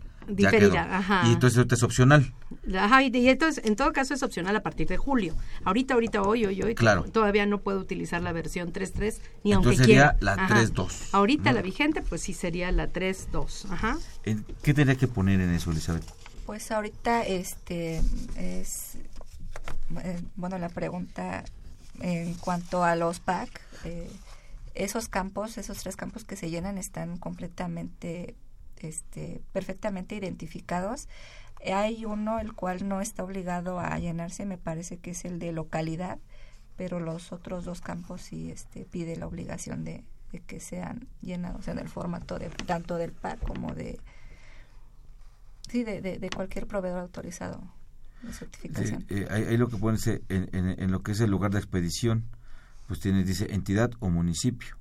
Ajá. Y entonces ahorita es opcional. Ajá, y, y entonces, en todo caso es opcional a partir de julio. Ahorita, ahorita, hoy, hoy, hoy, Claro. todavía no puedo utilizar la versión 3.3 ni aunque Entonces sería quiera. la Ajá. 3.2, Ahorita ¿no? la vigente, pues sí sería la 3.2. Ajá. En- ¿Qué tendría que poner en eso, Elizabeth? Pues ahorita este es eh, bueno la pregunta en cuanto a los PAC, eh, esos campos, esos tres campos que se llenan están completamente este perfectamente identificados. Hay uno el cual no está obligado a llenarse, me parece que es el de localidad, pero los otros dos campos sí este pide la obligación de, que sean llenados en el formato de tanto del PAC como de Sí, de, cualquier proveedor autorizado de certificación. Eh, ahí, lo que pone en, en, lo que es el lugar de expedición, pues tiene, dice entidad o municipio.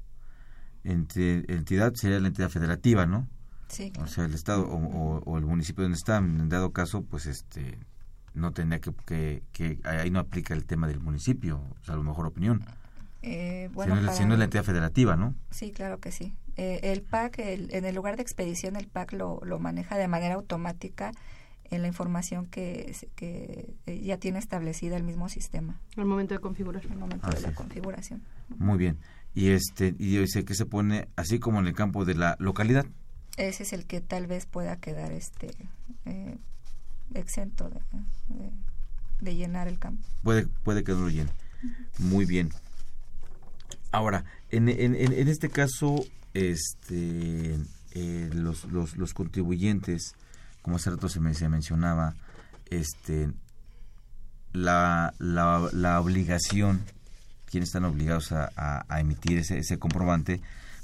entidad sería la entidad federativa, ¿no? Sí. O sea, el estado o, el municipio donde está, en dado caso, pues este no tendría que, que, que ahí no aplica el tema del municipio, o sea, a lo mejor opinión. Eh, bueno, si, no, es la entidad federativa, ¿no? Sí, claro que sí. Eh, el PAC, en el lugar de expedición, el PAC lo, lo maneja de manera automática en la información que, que eh, ya tiene establecida el mismo sistema. Al momento de configurar. Al momento de la configuración. Muy bien. Y este y dice que se pone así como en el campo de la localidad. Ese es el que tal vez pueda quedar este eh, exento de, llenar el campo. Puede puede que no. Muy bien. Ahora, en, en, en este caso, este, eh, los, los, los, contribuyentes, como hace rato se, me, se mencionaba, este, la, la, la obligación, quienes están obligados a, a, emitir ese, ese comprobante,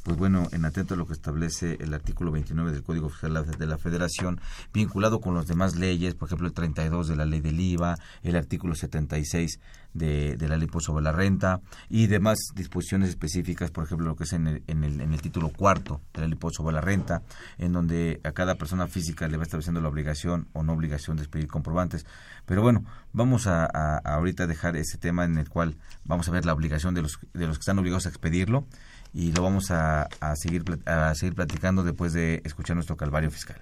pues bueno, en atento a lo que establece el artículo 29 del Código Fiscal de la Federación, vinculado con las demás leyes, por ejemplo, el 32 de la ley del IVA, el artículo 76 de, de la ley sobre la renta y demás disposiciones específicas, por ejemplo, lo que es en el, en el, en el título cuarto de la ley sobre la renta, en donde a cada persona física le va estableciendo la obligación o no obligación de expedir comprobantes. Pero bueno, vamos a, a, a ahorita dejar ese tema en el cual vamos a ver la obligación de los, de los que están obligados a expedirlo y lo vamos a, a, seguir, a seguir platicando después de escuchar nuestro calvario fiscal.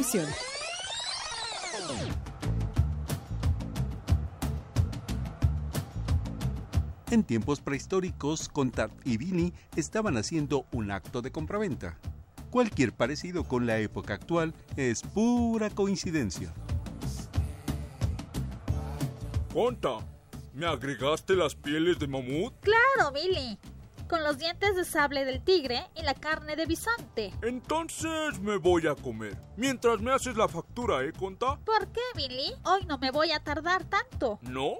En tiempos prehistóricos, Contat y Vini estaban haciendo un acto de compraventa. Cualquier parecido con la época actual es pura coincidencia. Conta, ¿me agregaste las pieles de mamut? Claro, Billy con los dientes de sable del tigre y la carne de bisonte. Entonces me voy a comer. Mientras me haces la factura, ¿eh, Conta? ¿Por qué, Billy? Hoy no me voy a tardar tanto. ¿No?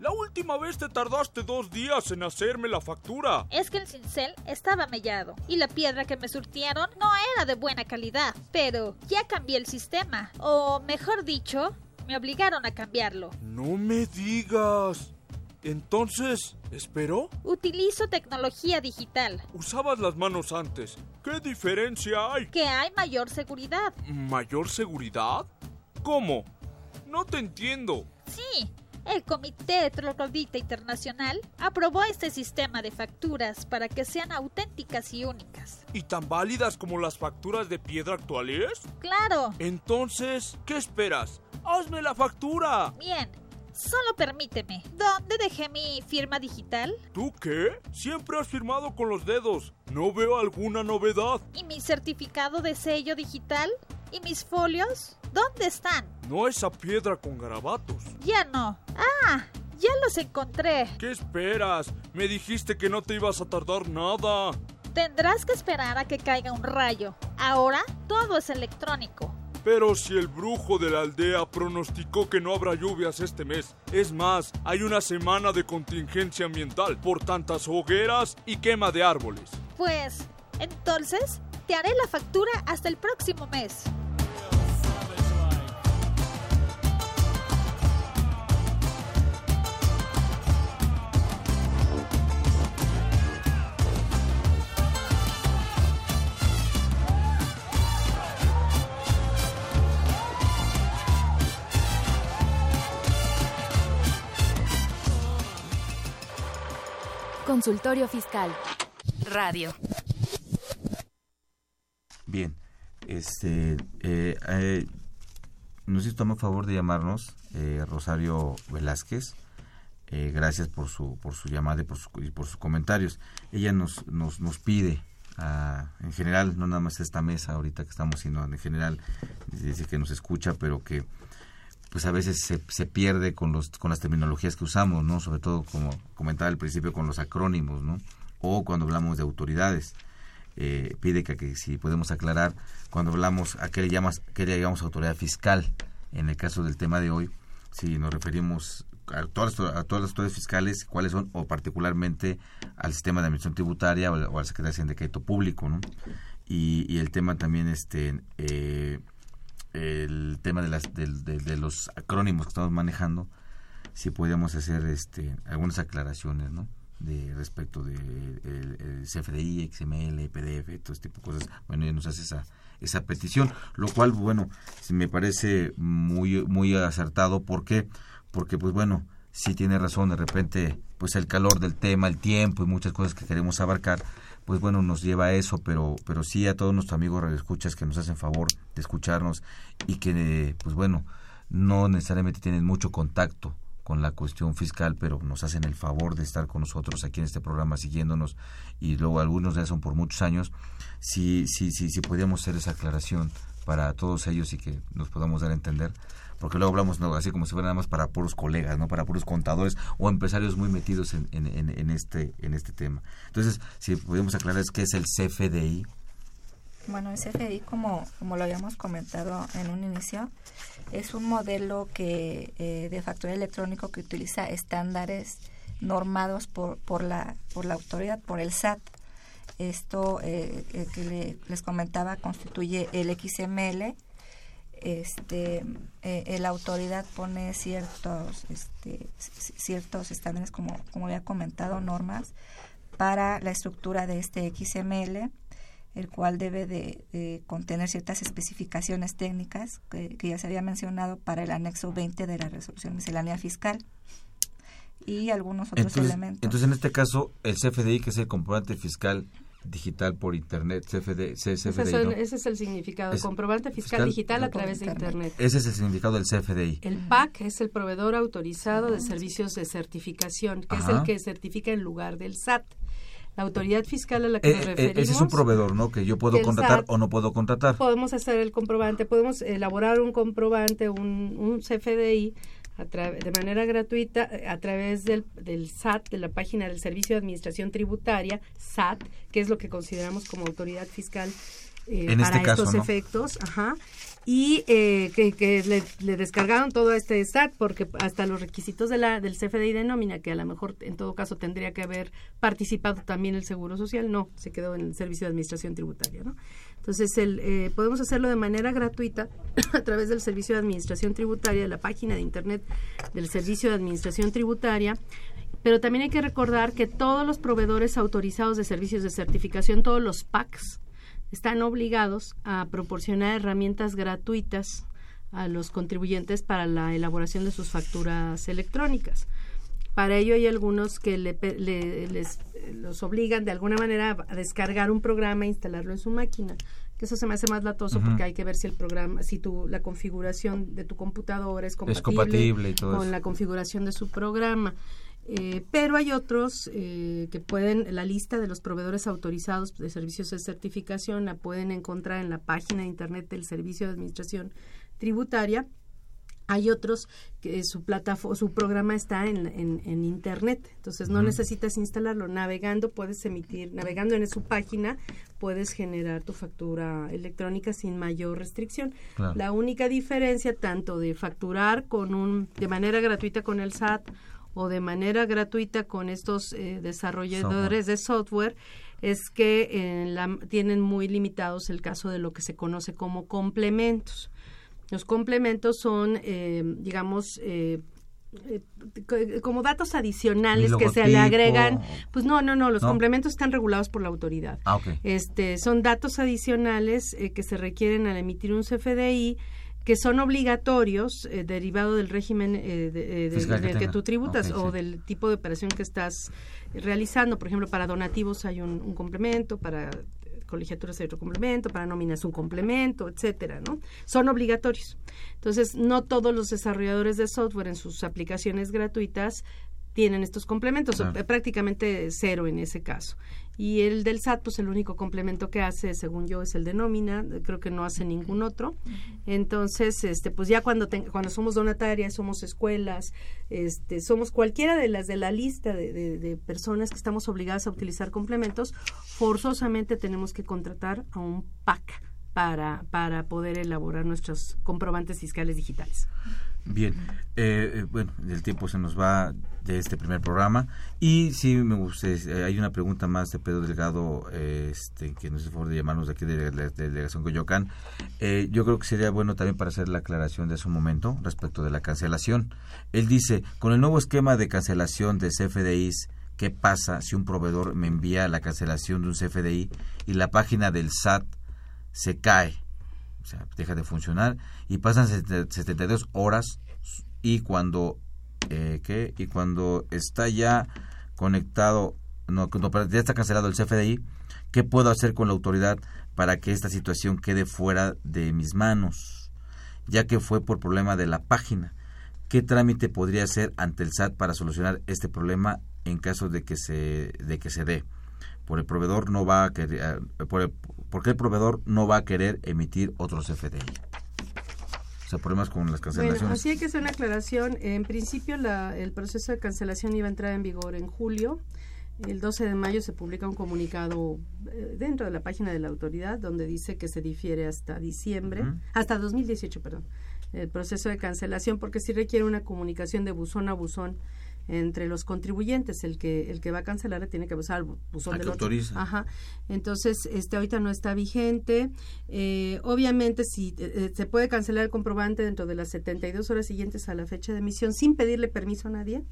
La última vez te tardaste dos días en hacerme la factura. Es que el cincel estaba mellado y la piedra que me surtieron no era de buena calidad. Pero ya cambié el sistema. O mejor dicho, me obligaron a cambiarlo. No me digas. Entonces, ¿esperó? Utilizo tecnología digital. Usabas las manos antes. ¿Qué diferencia hay? Que hay mayor seguridad. ¿Mayor seguridad? ¿Cómo? No te entiendo. Sí, el Comité Troglodita Internacional aprobó este sistema de facturas para que sean auténticas y únicas. ¿Y tan válidas como las facturas de piedra actuales? Claro. Entonces, ¿qué esperas? ¡Hazme la factura! Bien, Solo permíteme. ¿Dónde dejé mi firma digital? ¿Tú qué? Siempre has firmado con los dedos. No veo alguna novedad. ¿Y mi certificado de sello digital? ¿Y mis folios? ¿Dónde están? No esa piedra con garabatos. Ya no. Ah, ya los encontré. ¿Qué esperas? Me dijiste que no te ibas a tardar nada. Tendrás que esperar a que caiga un rayo. Ahora todo es electrónico. Pero si el brujo de la aldea pronosticó que no habrá lluvias este mes, es más, hay una semana de contingencia ambiental por tantas hogueras y quema de árboles. Pues, entonces, te haré la factura hasta el próximo mes. Consultorio Fiscal. Radio. Bien, este, eh, eh, nos hizo a favor de llamarnos eh, Rosario Velázquez. Gracias por su por su llamada y por, sus comentarios. Ella nos nos, nos pide, a, en general, no nada más esta mesa ahorita que estamos, sino en general, dice que nos escucha, pero que pues a veces se, se pierde con los con las terminologías que usamos, ¿no? Sobre todo como comentaba al principio con los acrónimos, ¿no? O cuando hablamos de autoridades. Eh, pide que, que, si podemos aclarar cuando hablamos a qué le llamas qué le llamamos autoridad fiscal en el caso del tema de hoy si nos referimos a todas, a todas las autoridades fiscales cuáles son o particularmente al sistema de administración tributaria o, o al secretario de crédito público ¿no? y, y, el tema también este eh, el tema de las de, de, de, los acrónimos que estamos manejando si podíamos hacer este algunas aclaraciones no de respecto de el, el CFDI, XML, PDF, todo este tipo de cosas. Bueno, ya nos hace esa esa petición, lo cual bueno, me parece muy muy acertado. Porque porque pues bueno, sí tiene razón, de repente pues el calor del tema, el tiempo y muchas cosas que queremos abarcar, pues bueno, nos lleva a eso, pero pero sí a todos nuestros amigos radioescuchas que nos hacen favor de escucharnos y que pues bueno, no necesariamente tienen mucho contacto con la cuestión fiscal, pero nos hacen el favor de estar con nosotros aquí en este programa siguiéndonos y luego algunos ya son por muchos años, si, si, si, si podíamos hacer esa aclaración para todos ellos y que nos podamos dar a entender, porque luego hablamos así como si fuera nada más para puros colegas, no para puros contadores o empresarios muy metidos en, este, en este tema. Entonces, si podemos aclarar qué es el CFDI. Bueno, el CFDI, como, como lo habíamos comentado en un inicio, es un modelo que eh, de factura electrónico que utiliza estándares normados por, por, la, por la autoridad, por el SAT. Esto eh, eh, que le, les comentaba constituye el XML. Este, la autoridad pone ciertos, este, ciertos estándares, como, como había comentado, normas para la estructura de este XML el cual debe de, de, contener ciertas especificaciones técnicas que, que, ya se había mencionado para el anexo 20 de la resolución miscelánea fiscal y algunos otros entonces, elementos. Entonces, en este caso, el CFDI, que es el comprobante fiscal digital por internet, CFD, CFDI, ese, es el, ¿no? ese es el significado, es comprobante fiscal, fiscal digital a través de internet. Ese es el significado del CFDI. El PAC es el proveedor autorizado de servicios de certificación, que Ajá. es el que certifica en lugar del SAT la autoridad fiscal a la que eh, nos referimos. ese es un proveedor, ¿no? Que yo puedo contratar SAT, o no puedo contratar. Podemos hacer el comprobante, podemos elaborar un comprobante, un, un CFDI de manera gratuita a través del, del, SAT, de la página del Servicio de Administración Tributaria, SAT, que es lo que consideramos como autoridad fiscal eh, en para este caso, estos ¿no? efectos. Ajá y eh, que, le, le, descargaron todo este SAT porque hasta los requisitos de la del CFDI de nómina que a lo mejor en todo caso tendría que haber participado también el Seguro Social no se quedó en el Servicio de Administración Tributaria no entonces el, eh, podemos hacerlo de manera gratuita a través del Servicio de Administración Tributaria de la página de internet del Servicio de Administración Tributaria pero también hay que recordar que todos los proveedores autorizados de servicios de certificación todos los PACs están obligados a proporcionar herramientas gratuitas a los contribuyentes para la elaboración de sus facturas electrónicas. Para ello hay algunos que le, le, les los obligan de alguna manera a descargar un programa e instalarlo en su máquina. Que eso se me hace más latoso uh -huh. porque hay que ver si el programa, si tu, la configuración de tu computadora es compatible, es compatible y todo con eso. la configuración de su programa. Eh, pero hay otros eh, que pueden, la lista de los proveedores autorizados de servicios de certificación la pueden encontrar en la página de internet del Servicio de Administración Tributaria. Hay otros que su plataforma, su programa está en, en, en internet, entonces no uh -huh. necesitas instalarlo. Navegando puedes emitir, navegando en su página puedes generar tu factura electrónica sin mayor restricción. Claro. La única diferencia tanto de facturar con un de manera gratuita con el SAT o de manera gratuita con estos eh, desarrolladores software. de software es que eh, la, tienen muy limitados el caso de lo que se conoce como complementos. Los complementos son, eh, digamos, como datos adicionales que se le agregan. Pues no, no, no, los ¿No? complementos están regulados por la autoridad. Ah, okay. este, son datos adicionales que se requieren al emitir un CFDI que son obligatorios eh, derivado del régimen eh, de, de, Fiscal del que, que tú tributas okay, o sí. del tipo de operación que estás realizando. Por ejemplo, para donativos hay un, un complemento, para colegiaturas hay otro complemento, para nóminas un complemento, etcétera, ¿no? Son obligatorios. Entonces, no todos los desarrolladores de software en sus aplicaciones gratuitas tienen estos complementos, Claro. eh, prácticamente cero en ese caso. Y el del SAT, pues el único complemento que hace, según yo, es el de nómina, creo que no hace ningún otro. Entonces, este, pues ya cuando ten- cuando somos donatarias, somos escuelas, este, somos cualquiera de las de la lista de, de- de personas que estamos obligadas a utilizar complementos, forzosamente tenemos que contratar a un PAC para, para poder elaborar nuestros comprobantes fiscales digitales. Bien, eh, eh, bueno, el tiempo se nos va de este primer programa y sí me gusta, eh, hay una pregunta más de Pedro Delgado, eh, este, que nos hace favor de llamarnos de aquí de la de la delegación Coyoacán. Eh, yo creo que sería bueno también para hacer la aclaración de hace un momento respecto de la cancelación. Él dice, con el nuevo esquema de cancelación de CFDIs, ¿qué pasa si un proveedor me envía la cancelación de un CFDI y la página del SAT se cae? o sea, deja de funcionar y pasan sete- 72 horas y cuando eh, ¿qué? y cuando está ya conectado no, cuando ya está cancelado el CFDI ¿qué puedo hacer con la autoridad para que esta situación quede fuera de mis manos? ya que fue por problema de la página ¿qué trámite podría hacer ante el SAT para solucionar este problema en caso de que se de que se dé? por el proveedor no va a querer, eh, por el- ¿por qué el proveedor no va a querer emitir otros FDI? Sea, problemas con las Bueno, cancelaciones. así hay que hacer una aclaración. En principio, la- el proceso de cancelación iba a entrar en vigor en julio. El 12 de mayo se publica un comunicado eh, dentro de la página de la autoridad donde dice que se difiere hasta diciembre, Ujú. hasta 2018, perdón, el proceso de cancelación porque sí requiere una comunicación de buzón a buzón entre los contribuyentes. El que el que va a cancelar le tiene que usar bu- buzón del que otro. autoriza. Ajá. Entonces, este ahorita no está vigente. Eh, obviamente, si eh, eh, se puede cancelar el comprobante dentro de las 72 horas siguientes a la fecha de emisión sin pedirle permiso a nadie.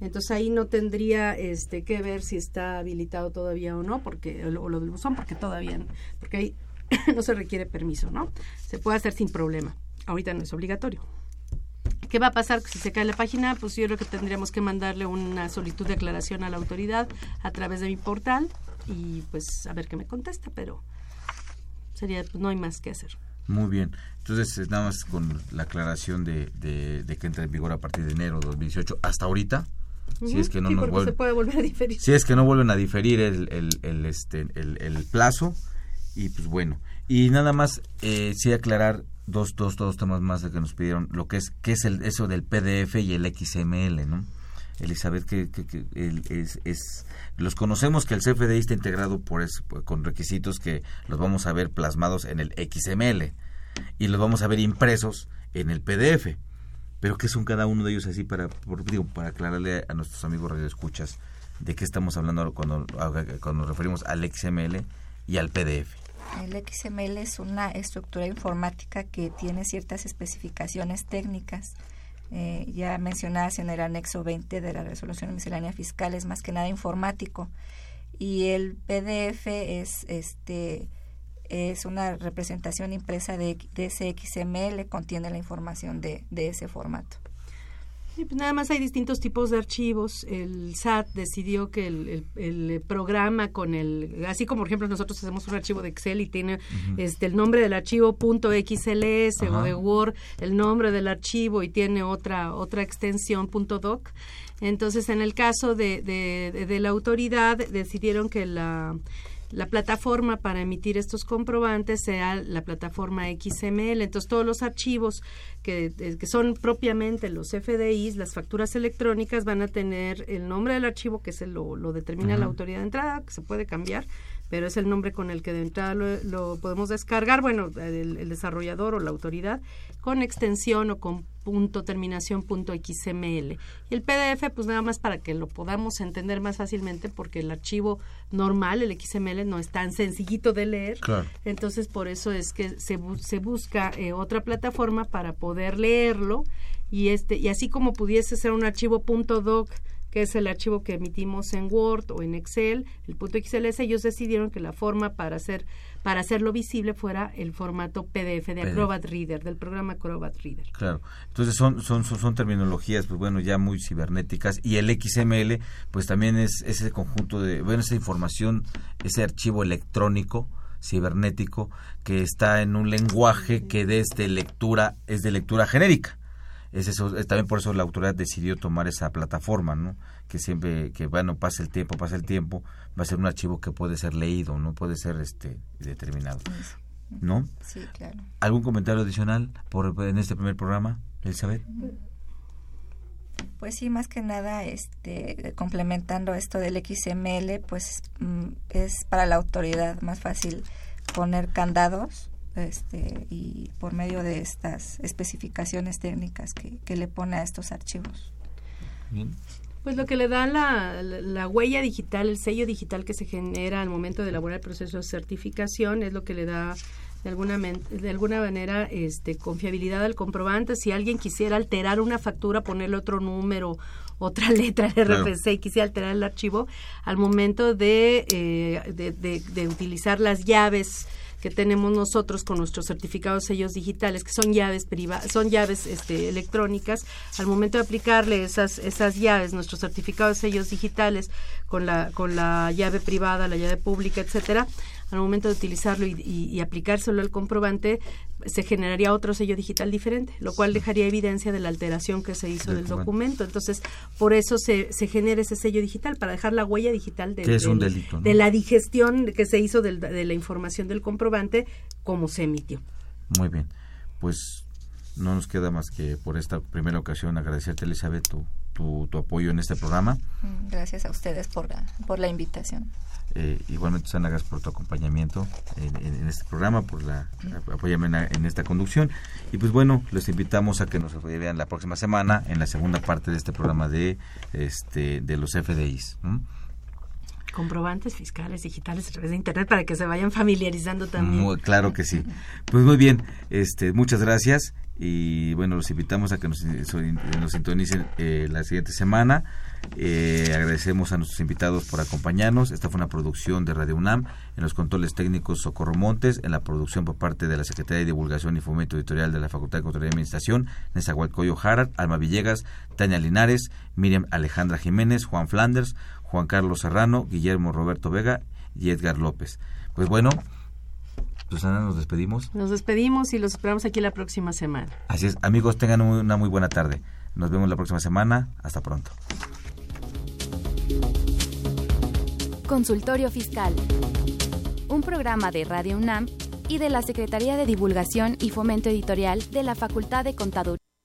Entonces ahí no tendría este que ver si está habilitado todavía o no, porque o lo, o lo del buzón, porque todavía, no, porque ahí no se requiere permiso, ¿no? Se puede hacer sin problema. Ahorita no es obligatorio. ¿Qué va a pasar si se cae la página? Pues yo creo que tendríamos que mandarle una solicitud de aclaración a la autoridad a través de mi portal y pues a ver qué me contesta, pero sería, pues no hay más que hacer. Muy bien. Entonces, nada más con la aclaración de, de, de que entra en vigor a partir de enero de 2018 hasta ahorita. Si es que no sí, nos vuelven se puede volver a diferir. si es que no vuelven a diferir el, el, el, este, el, el plazo y pues bueno y nada más eh, sí aclarar dos, dos, dos temas más de que nos pidieron lo que es qué es el, eso del PDF y el XML no Elizabeth que, que, que es, es los conocemos que el CFDI está integrado por eso, con requisitos que los vamos a ver plasmados en el XML y los vamos a ver impresos en el PDF pero qué son cada uno de ellos así para digo, para aclararle a nuestros amigos radioescuchas de qué estamos hablando cuando cuando nos referimos al XML y al PDF El XML es una estructura informática que tiene ciertas especificaciones técnicas. Eh, ya mencionadas en el anexo 20 de la resolución miscelánea fiscal, es más que nada informático. Y el PDF es este es una representación impresa de, de ese XML, contiene la información de, de ese formato. Sí, pues nada más hay distintos tipos de archivos. El SAT decidió que el, el- el programa con el, así como por ejemplo nosotros hacemos un archivo de Excel y tiene este el nombre del archivo .xls o de Word, el nombre del archivo y tiene otra otra extensión .doc. Entonces en el caso de, de, de- de la autoridad decidieron que la la plataforma para emitir estos comprobantes sea la plataforma XML. Entonces, todos los archivos que, que son propiamente los FDIs, las facturas electrónicas, van a tener el nombre del archivo, que se lo, lo determina la autoridad de entrada, que se puede cambiar, pero es el nombre con el que de entrada lo, lo podemos descargar, bueno, el, el desarrollador o la autoridad, con extensión o con punto terminación punto XML. Y el PDF, pues nada más para que lo podamos entender más fácilmente, porque el archivo normal, el XML, no es tan sencillito de leer. Claro. Entonces, por eso es que se, se busca eh, otra plataforma para poder leerlo y este y así como pudiese ser un archivo .doc que es el archivo que emitimos en Word o en Excel, el .xls, ellos decidieron que la forma para hacer para hacerlo visible fuera el formato PDF de. Acrobat Reader, del programa Acrobat Reader. Claro, entonces son, son, son, son terminologías, pues bueno, ya muy cibernéticas y el XML, pues también es ese conjunto de, bueno, esa información, ese archivo electrónico, cibernético, que está en un lenguaje que desde lectura, es de lectura genérica. Es eso, es también por eso la autoridad decidió tomar esa plataforma, ¿no? Que siempre, que bueno, pase el tiempo, pase el tiempo, va a ser un archivo que puede ser leído, no puede ser este determinado, ¿no? Sí, claro. ¿Algún comentario adicional por en este primer programa, Elizabeth? Pues sí, más que nada, este, complementando esto del XML, pues mm, es para la autoridad más fácil poner candados este, y por medio de estas especificaciones técnicas que, que le pone a estos archivos. Pues lo que le da la, la, huella digital, el sello digital que se genera al momento de elaborar el proceso de certificación es lo que le da de alguna de alguna manera este confiabilidad al comprobante. Si alguien quisiera alterar una factura ponerle otro número otra letra de RFC y quisiera alterar el archivo al momento de, eh, de, de, de utilizar las llaves que tenemos nosotros con nuestros certificados sellos digitales, que son llaves son llaves este, electrónicas, al momento de aplicarle esas, esas llaves, nuestros certificados sellos digitales con la, con la llave privada, la llave pública, etcétera, al momento de utilizarlo y, y, aplicárselo al comprobante, se generaría otro sello digital diferente, lo cual dejaría evidencia de la alteración que se hizo del documento. Entonces, por eso se, se genera ese sello digital, para dejar la huella digital de la digestión que se hizo de la información del comprobante como se emitió. Muy bien, pues no nos queda más que por esta primera ocasión agradecerte, Elizabeth, tu, tu, tu apoyo en este programa. Gracias a ustedes por la, por la invitación. Eh, igualmente, Susana, gracias por tu acompañamiento en, este programa, por la apoyarme en, esta conducción. Y pues bueno, los invitamos a que nos vean la próxima semana en la segunda parte de este programa de este de los FDIs. Comprobantes fiscales digitales a través de internet para que se vayan familiarizando también. claro que sí. Pues muy bien, este, muchas gracias y bueno, los invitamos a que nos, nos sintonicen eh, la siguiente semana. Eh, agradecemos a nuestros invitados por acompañarnos. Esta fue una producción de Radio UNAM. En los controles técnicos Socorro Montes, en la producción por parte de la Secretaría de Divulgación y Fomento Editorial de la Facultad de Contaduría y Administración, Nezahualcóyotl Harad, Alma Villegas, Tania Linares, Miriam Alejandra Jiménez, Juan Flanders, Juan Carlos Serrano, Guillermo Roberto Vega y Edgar López. Pues bueno, Susana, nos despedimos. Nos despedimos y los esperamos aquí la próxima semana. Así es, amigos, tengan una muy buena tarde. Nos vemos la próxima semana. Hasta pronto. Consultorio Fiscal. Un programa de Radio UNAM y de la Secretaría de Divulgación y Fomento Editorial de la Facultad de Contaduría.